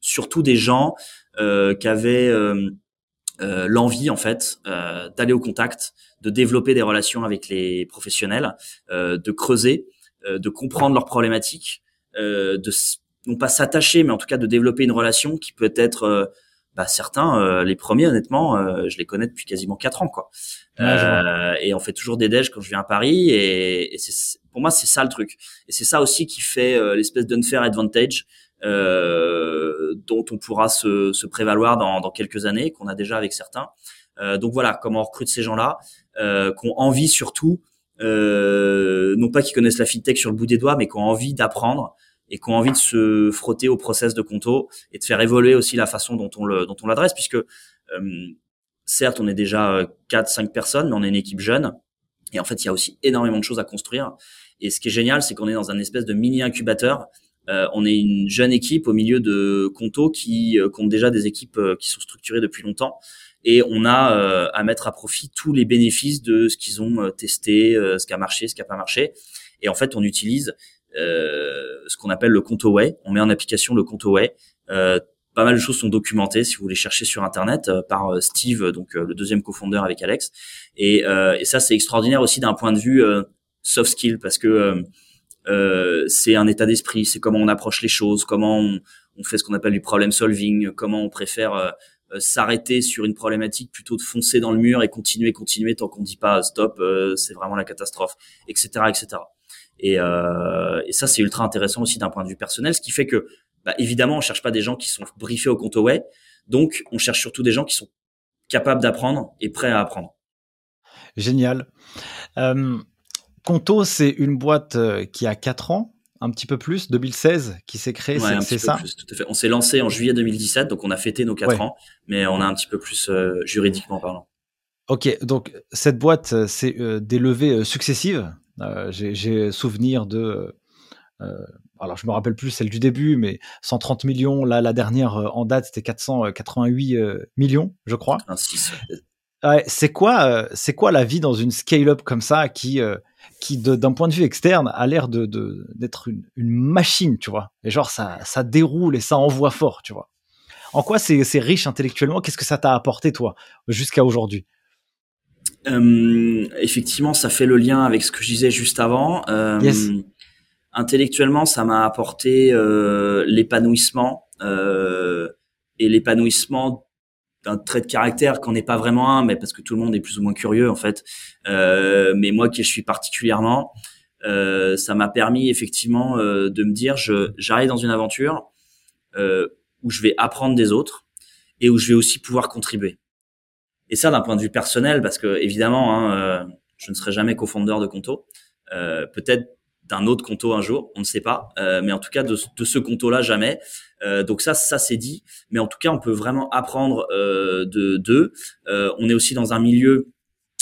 surtout des gens qui avaient l'envie en fait d'aller au contact, de développer des relations avec les professionnels, de creuser, de comprendre leurs problématiques, de non pas s'attacher, mais en tout cas de développer une relation qui peut être euh, bah, certains, euh, les premiers, honnêtement, euh, je les connais depuis quasiment quatre ans, quoi. et on fait toujours des déj quand je viens à Paris, et, et c'est, pour moi, c'est ça le truc. Et c'est ça aussi qui fait l'espèce d'unfair advantage dont on pourra se, se prévaloir dans, dans, quelques années, qu'on a déjà avec certains. donc voilà, comment on recrute ces gens-là, qu'on envie surtout, non pas qu'ils connaissent la fintech sur le bout des doigts, mais qu'on envie d'apprendre et qui ont envie de se frotter au process de Conto et de faire évoluer aussi la façon dont on le dont on l'adresse puisque euh, certes on est déjà 4 5 personnes mais on est une équipe jeune et en fait il y a aussi énormément de choses à construire et ce qui est génial c'est qu'on est dans un espèce de mini incubateur euh, on est une jeune équipe au milieu de Conto qui euh, compte déjà des équipes euh, qui sont structurées depuis longtemps et on a à mettre à profit tous les bénéfices de ce qu'ils ont testé, ce qui a marché, ce qui a pas marché. Et en fait, on utilise euh, ce qu'on appelle le Contoway. On met en application le Contoway. Euh, pas mal de choses sont documentées si vous voulez chercher sur internet euh, par Steve, donc le deuxième cofondeur avec Alex. Et, et ça c'est extraordinaire aussi d'un point de vue soft skill parce que c'est un état d'esprit, c'est comment on approche les choses, comment on, on fait ce qu'on appelle du problem solving, comment on préfère s'arrêter sur une problématique plutôt de foncer dans le mur et continuer, continuer tant qu'on dit pas stop, c'est vraiment la catastrophe, etc., etc. Et, euh, et ça, c'est ultra intéressant aussi d'un point de vue personnel, ce qui fait que, bah, évidemment, on cherche pas des gens qui sont briefés au compte away, donc on cherche surtout des gens qui sont capables d'apprendre et prêts à apprendre. Génial. Euh, Conto, c'est une boîte euh, qui a 4 ans, un petit peu plus, 2016, qui s'est créée, c'est ça tout à fait. On s'est lancé en juillet 2017, donc on a fêté nos 4 ans, mais on a un petit peu plus euh, juridiquement parlant. Ok, donc cette boîte, c'est euh, des levées successives euh, j'ai souvenir de alors je me rappelle plus celle du début, mais 130 millions. Là, la dernière en date, c'était 488 millions, je crois. C'est quoi, c'est quoi la vie dans une scale-up comme ça qui, qui d'un point de vue externe, a l'air de d'être une, une, machine, tu vois? Et genre ça, ça déroule et ça envoie fort, tu vois. En quoi c'est riche intellectuellement? Qu'est-ce que ça t'a apporté toi jusqu'à aujourd'hui? Euh, effectivement, ça fait le lien avec ce que je disais juste avant. Euh, Intellectuellement, ça m'a apporté euh, l'épanouissement euh, et l'épanouissement d'un trait de caractère qu'on n'est pas vraiment un, mais parce que tout le monde est plus ou moins curieux en fait. Euh, mais moi qui je suis particulièrement, euh, ça m'a permis effectivement euh, de me dire, je j'arrive dans une aventure où je vais apprendre des autres et où je vais aussi pouvoir contribuer. Et ça, d'un point de vue personnel, parce que évidemment, hein, euh, je ne serai jamais cofondeur de Conto. Euh, peut-être d'un autre Conto un jour, on ne sait pas. Euh, mais en tout cas, de, de ce Conto-là, jamais. Euh, donc ça, ça c'est dit. Mais en tout cas, on peut vraiment apprendre euh, de d'eux. on est aussi dans un milieu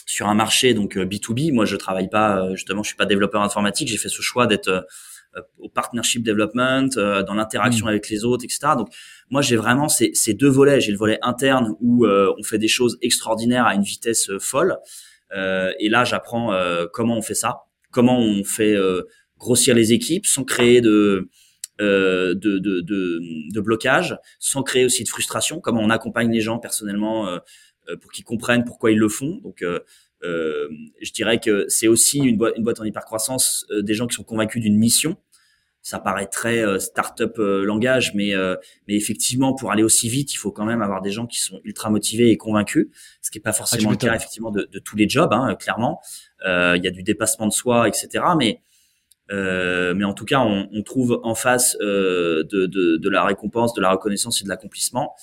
sur un marché donc B2B. Moi, je travaille pas justement, je suis pas développeur informatique. J'ai fait ce choix d'être au partnership development, dans l'interaction mmh. avec les autres, etc. Donc moi, j'ai vraiment ces, ces, deux volets. J'ai le volet interne où euh, on fait des choses extraordinaires à une vitesse euh, folle. Euh, et là, j'apprends euh, comment on fait ça, comment on fait grossir les équipes sans créer de de, de, de, de, blocage, sans créer aussi de frustration, comment on accompagne les gens personnellement pour qu'ils comprennent pourquoi ils le font. Donc, je dirais que c'est aussi une, boîte, une boîte en hypercroissance des gens qui sont convaincus d'une mission ça paraît très euh, start-up euh, langage, mais euh, mais effectivement pour aller aussi vite, il faut quand même avoir des gens qui sont ultra motivés et convaincus, ce qui est pas ah, forcément le cas effectivement de, de, tous les jobs, hein, clairement. Il y a du dépassement de soi, etc. Mais mais en tout cas, on, trouve en face de, de, de, la récompense, de la reconnaissance et de l'accomplissement.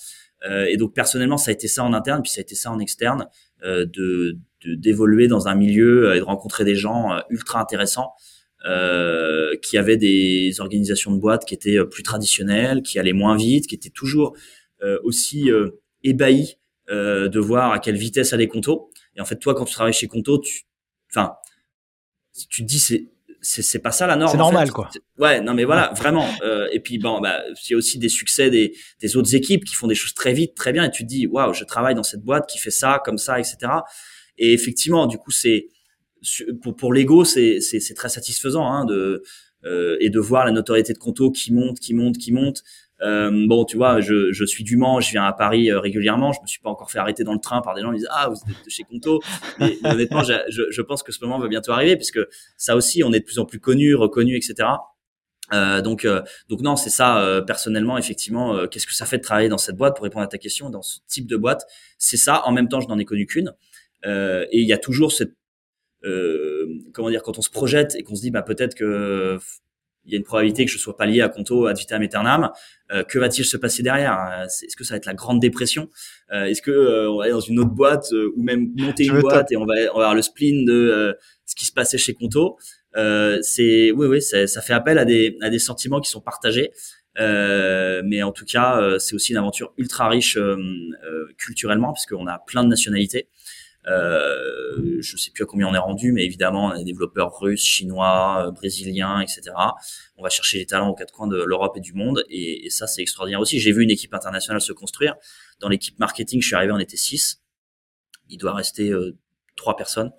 et donc personnellement, ça a été ça en interne, puis ça a été ça en externe, de d'évoluer dans un milieu et de rencontrer des gens ultra intéressants. Euh, qui avaient des organisations de boîtes qui étaient euh, plus traditionnelles, qui allaient moins vite, qui étaient toujours euh, aussi euh, ébahis de voir à quelle vitesse allait Conto. Et en fait, toi, quand tu travailles chez Conto, tu, enfin, tu te dis c'est c'est pas ça la norme. C'est normal quoi. Ouais, non mais voilà, vraiment. Euh, et puis bon, bah il y a aussi des succès des, des autres équipes qui font des choses très vite, très bien, et tu te dis waouh, je travaille dans cette boîte qui fait ça, comme ça, etc. Et effectivement, du coup, c'est pour, pour l'ego, c'est c'est très satisfaisant hein, de et de voir la notoriété de Conto qui monte, qui monte, qui monte. Euh, bon, tu vois, je, je suis du Mans, je viens à Paris euh, régulièrement. Je me suis pas encore fait arrêter dans le train par des gens qui disent ah vous êtes de chez Conto. Mais, honnêtement, je, je, pense que ce moment va bientôt arriver puisque ça aussi, on est de plus en plus connu, reconnu, etc. Euh, donc, euh, donc non, c'est ça. Euh, personnellement, effectivement, qu'est-ce que ça fait de travailler dans cette boîte Pour répondre à ta question, dans ce type de boîte, c'est ça. En même temps, je n'en ai connu qu'une. et il y a toujours cette, comment dire, quand on se projette et qu'on se dit, bah peut-être que il y a une probabilité que je sois pas lié à Conto ad vitam aeternam. Euh, que va-t-il se passer derrière? Euh, Est-ce que ça va être la grande dépression? Euh, Est-ce que on va aller dans une autre boîte ou même monter une boîte et on va, on va avoir le spleen de ce qui se passait chez Conto? C'est oui, oui, ça fait appel à des, à des sentiments qui sont partagés. mais en tout cas, c'est aussi une aventure ultra riche culturellement, puisqu'on a plein de nationalités. Euh, je sais plus à combien on est rendu, mais évidemment, on a des développeurs russes, chinois, euh, brésiliens, etc. On va chercher les talents aux quatre coins de l'Europe et du monde, et, ça, c'est extraordinaire aussi. J'ai vu une équipe internationale se construire. Dans l'équipe marketing, je suis arrivé, on était six. Il doit rester euh, trois personnes.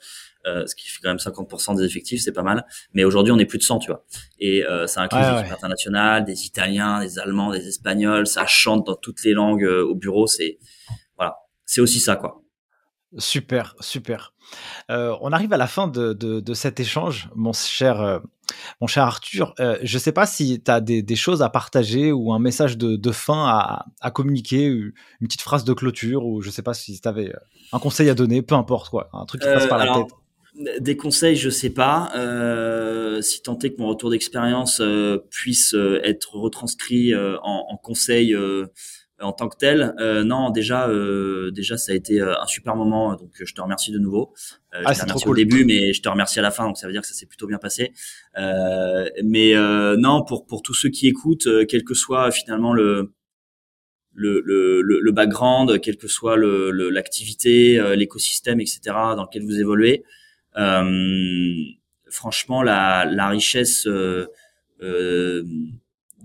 Euh, ce qui fait quand même 50% des effectifs, c'est pas mal. Mais aujourd'hui, on est plus de 100, tu vois. Et euh, ça inclut des équipes internationales, des Italiens, des Allemands, des Espagnols. Ça chante dans toutes les langues au bureau. C'est voilà, c'est aussi ça, quoi. Super, super. Euh, on arrive à la fin de, cet échange, mon cher, euh, mon cher Arthur. Euh, je ne sais pas si tu as des, choses à partager ou un message de, fin à, communiquer, une petite phrase de clôture, ou je ne sais pas si tu avais un conseil à donner, peu importe quoi, un truc qui passe par la tête. Des conseils, je sais pas. si tant est que mon retour d'expérience puisse être retranscrit en, en conseil en tant que tel, euh, non, déjà, euh, déjà, ça a été euh, un super moment. Donc, je te remercie de nouveau. Euh, ah, je te remercie au début, mais je te remercie à la fin. Donc, ça veut dire que ça s'est plutôt bien passé. mais non, pour pour tous ceux qui écoutent, quel que soit finalement le le, le, le background, quelle que soit l'activité, l'écosystème, etc., dans lequel vous évoluez, franchement, la, la richesse de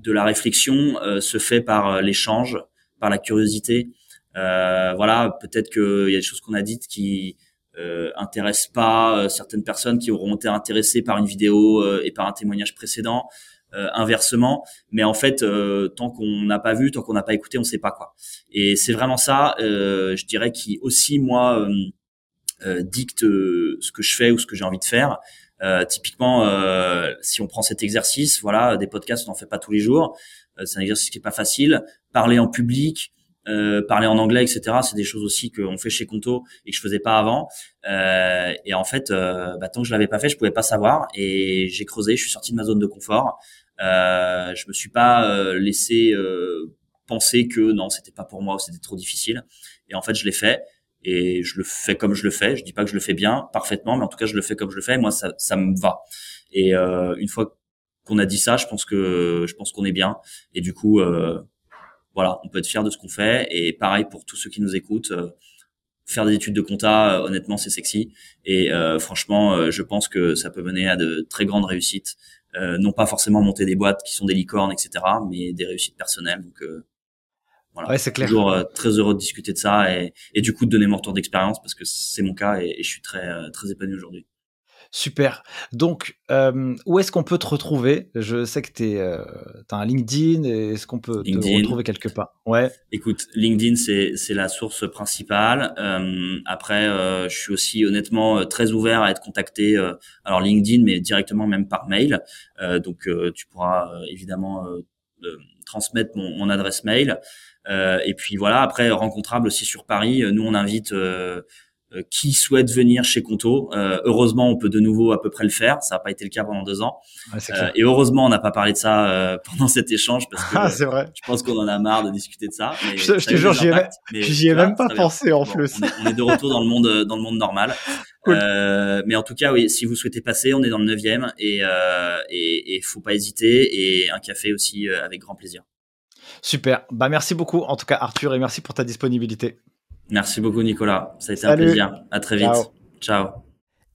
la réflexion se fait par l'échange, par la curiosité. Euh, voilà, peut-être qu'il y a des choses qu'on a dites qui euh, intéressent pas euh, certaines personnes qui auront été intéressées par une vidéo euh, et par un témoignage précédent. Euh, inversement, mais en fait, tant qu'on n'a pas vu, tant qu'on n'a pas écouté, on sait pas quoi. Et c'est vraiment ça, je dirais, qui aussi moi dicte ce que je fais ou ce que j'ai envie de faire. typiquement, si on prend cet exercice, voilà, des podcasts, on n'en fait pas tous les jours. C'est un exercice qui est pas facile parler en public, euh, parler en anglais, etc. C'est des choses aussi qu'on fait chez Conto et que je faisais pas avant. Euh, et en fait, euh, bah, tant que je l'avais pas fait, je pouvais pas savoir. Et j'ai creusé, je suis sorti de ma zone de confort. Euh, je me suis pas euh, laissé euh, penser que non, c'était pas pour moi, c'était trop difficile. Et en fait, je l'ai fait. Et je le fais comme je le fais. Je dis pas que je le fais bien, parfaitement, mais en tout cas, je le fais comme je le fais. moi, ça, ça me va. Et une fois qu'on a dit ça, je pense que je pense qu'on est bien. Et du coup, euh, voilà, on peut être fier de ce qu'on fait. Et pareil pour tous ceux qui nous écoutent, euh, faire des études de compta, euh, honnêtement, c'est sexy. Et euh, franchement, je pense que ça peut mener à de très grandes réussites. non pas forcément monter des boîtes qui sont des licornes, etc., mais des réussites personnelles. Donc voilà, ouais, c'est clair. Toujours très heureux de discuter de ça et, et du coup de donner mon retour d'expérience parce que c'est mon cas et, et, je suis très très épanoui aujourd'hui. Super. Donc, euh, où est-ce qu'on peut te retrouver? Je sais que tu euh, as un LinkedIn. Est-ce qu'on peut te retrouver quelque part? Ouais. Écoute, LinkedIn, c'est la source principale. Euh, après, je suis aussi honnêtement très ouvert à être contacté. alors, LinkedIn, mais directement même par mail. donc, tu pourras évidemment transmettre mon, mon, adresse mail. et puis voilà, après, rencontrable aussi sur Paris. Nous, on invite qui souhaite venir chez Conto. Euh, heureusement, on peut de nouveau à peu près le faire. Ça n'a pas été le cas pendant deux ans. Euh, et heureusement, on n'a pas parlé de ça pendant cet échange parce que ah, vrai. je pense qu'on en a marre de discuter de ça. Mais je, te jure, j'y ai, même pas pensé en plus. On est, de retour dans le monde, dans le monde normal. mais en tout cas, oui, si vous souhaitez passer, on est dans le neuvième et et, et faut pas hésiter et un café aussi avec grand plaisir. Super. Bah merci beaucoup en tout cas Arthur et merci pour ta disponibilité. Merci beaucoup, Nicolas. Ça a été un plaisir. À très vite. Ciao.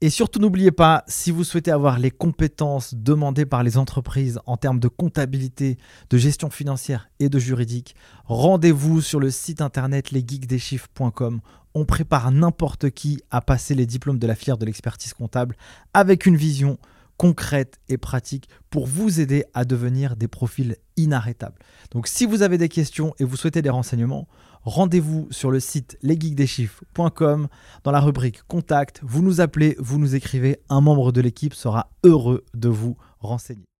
Et surtout n'oubliez pas, si vous souhaitez avoir les compétences demandées par les entreprises en termes de comptabilité, de gestion financière et de juridique, rendez-vous sur le site internet lesgeeksdeschiffres.com. On prépare n'importe qui à passer les diplômes de la filière de l'expertise comptable avec une vision concrète et pratique pour vous aider à devenir des profils inarrêtables. Donc si vous avez des questions et vous souhaitez des renseignements, rendez-vous sur le site lesgeeksdeschiffres.com dans la rubrique Contact. Vous nous appelez, vous nous écrivez, un membre de l'équipe sera heureux de vous renseigner.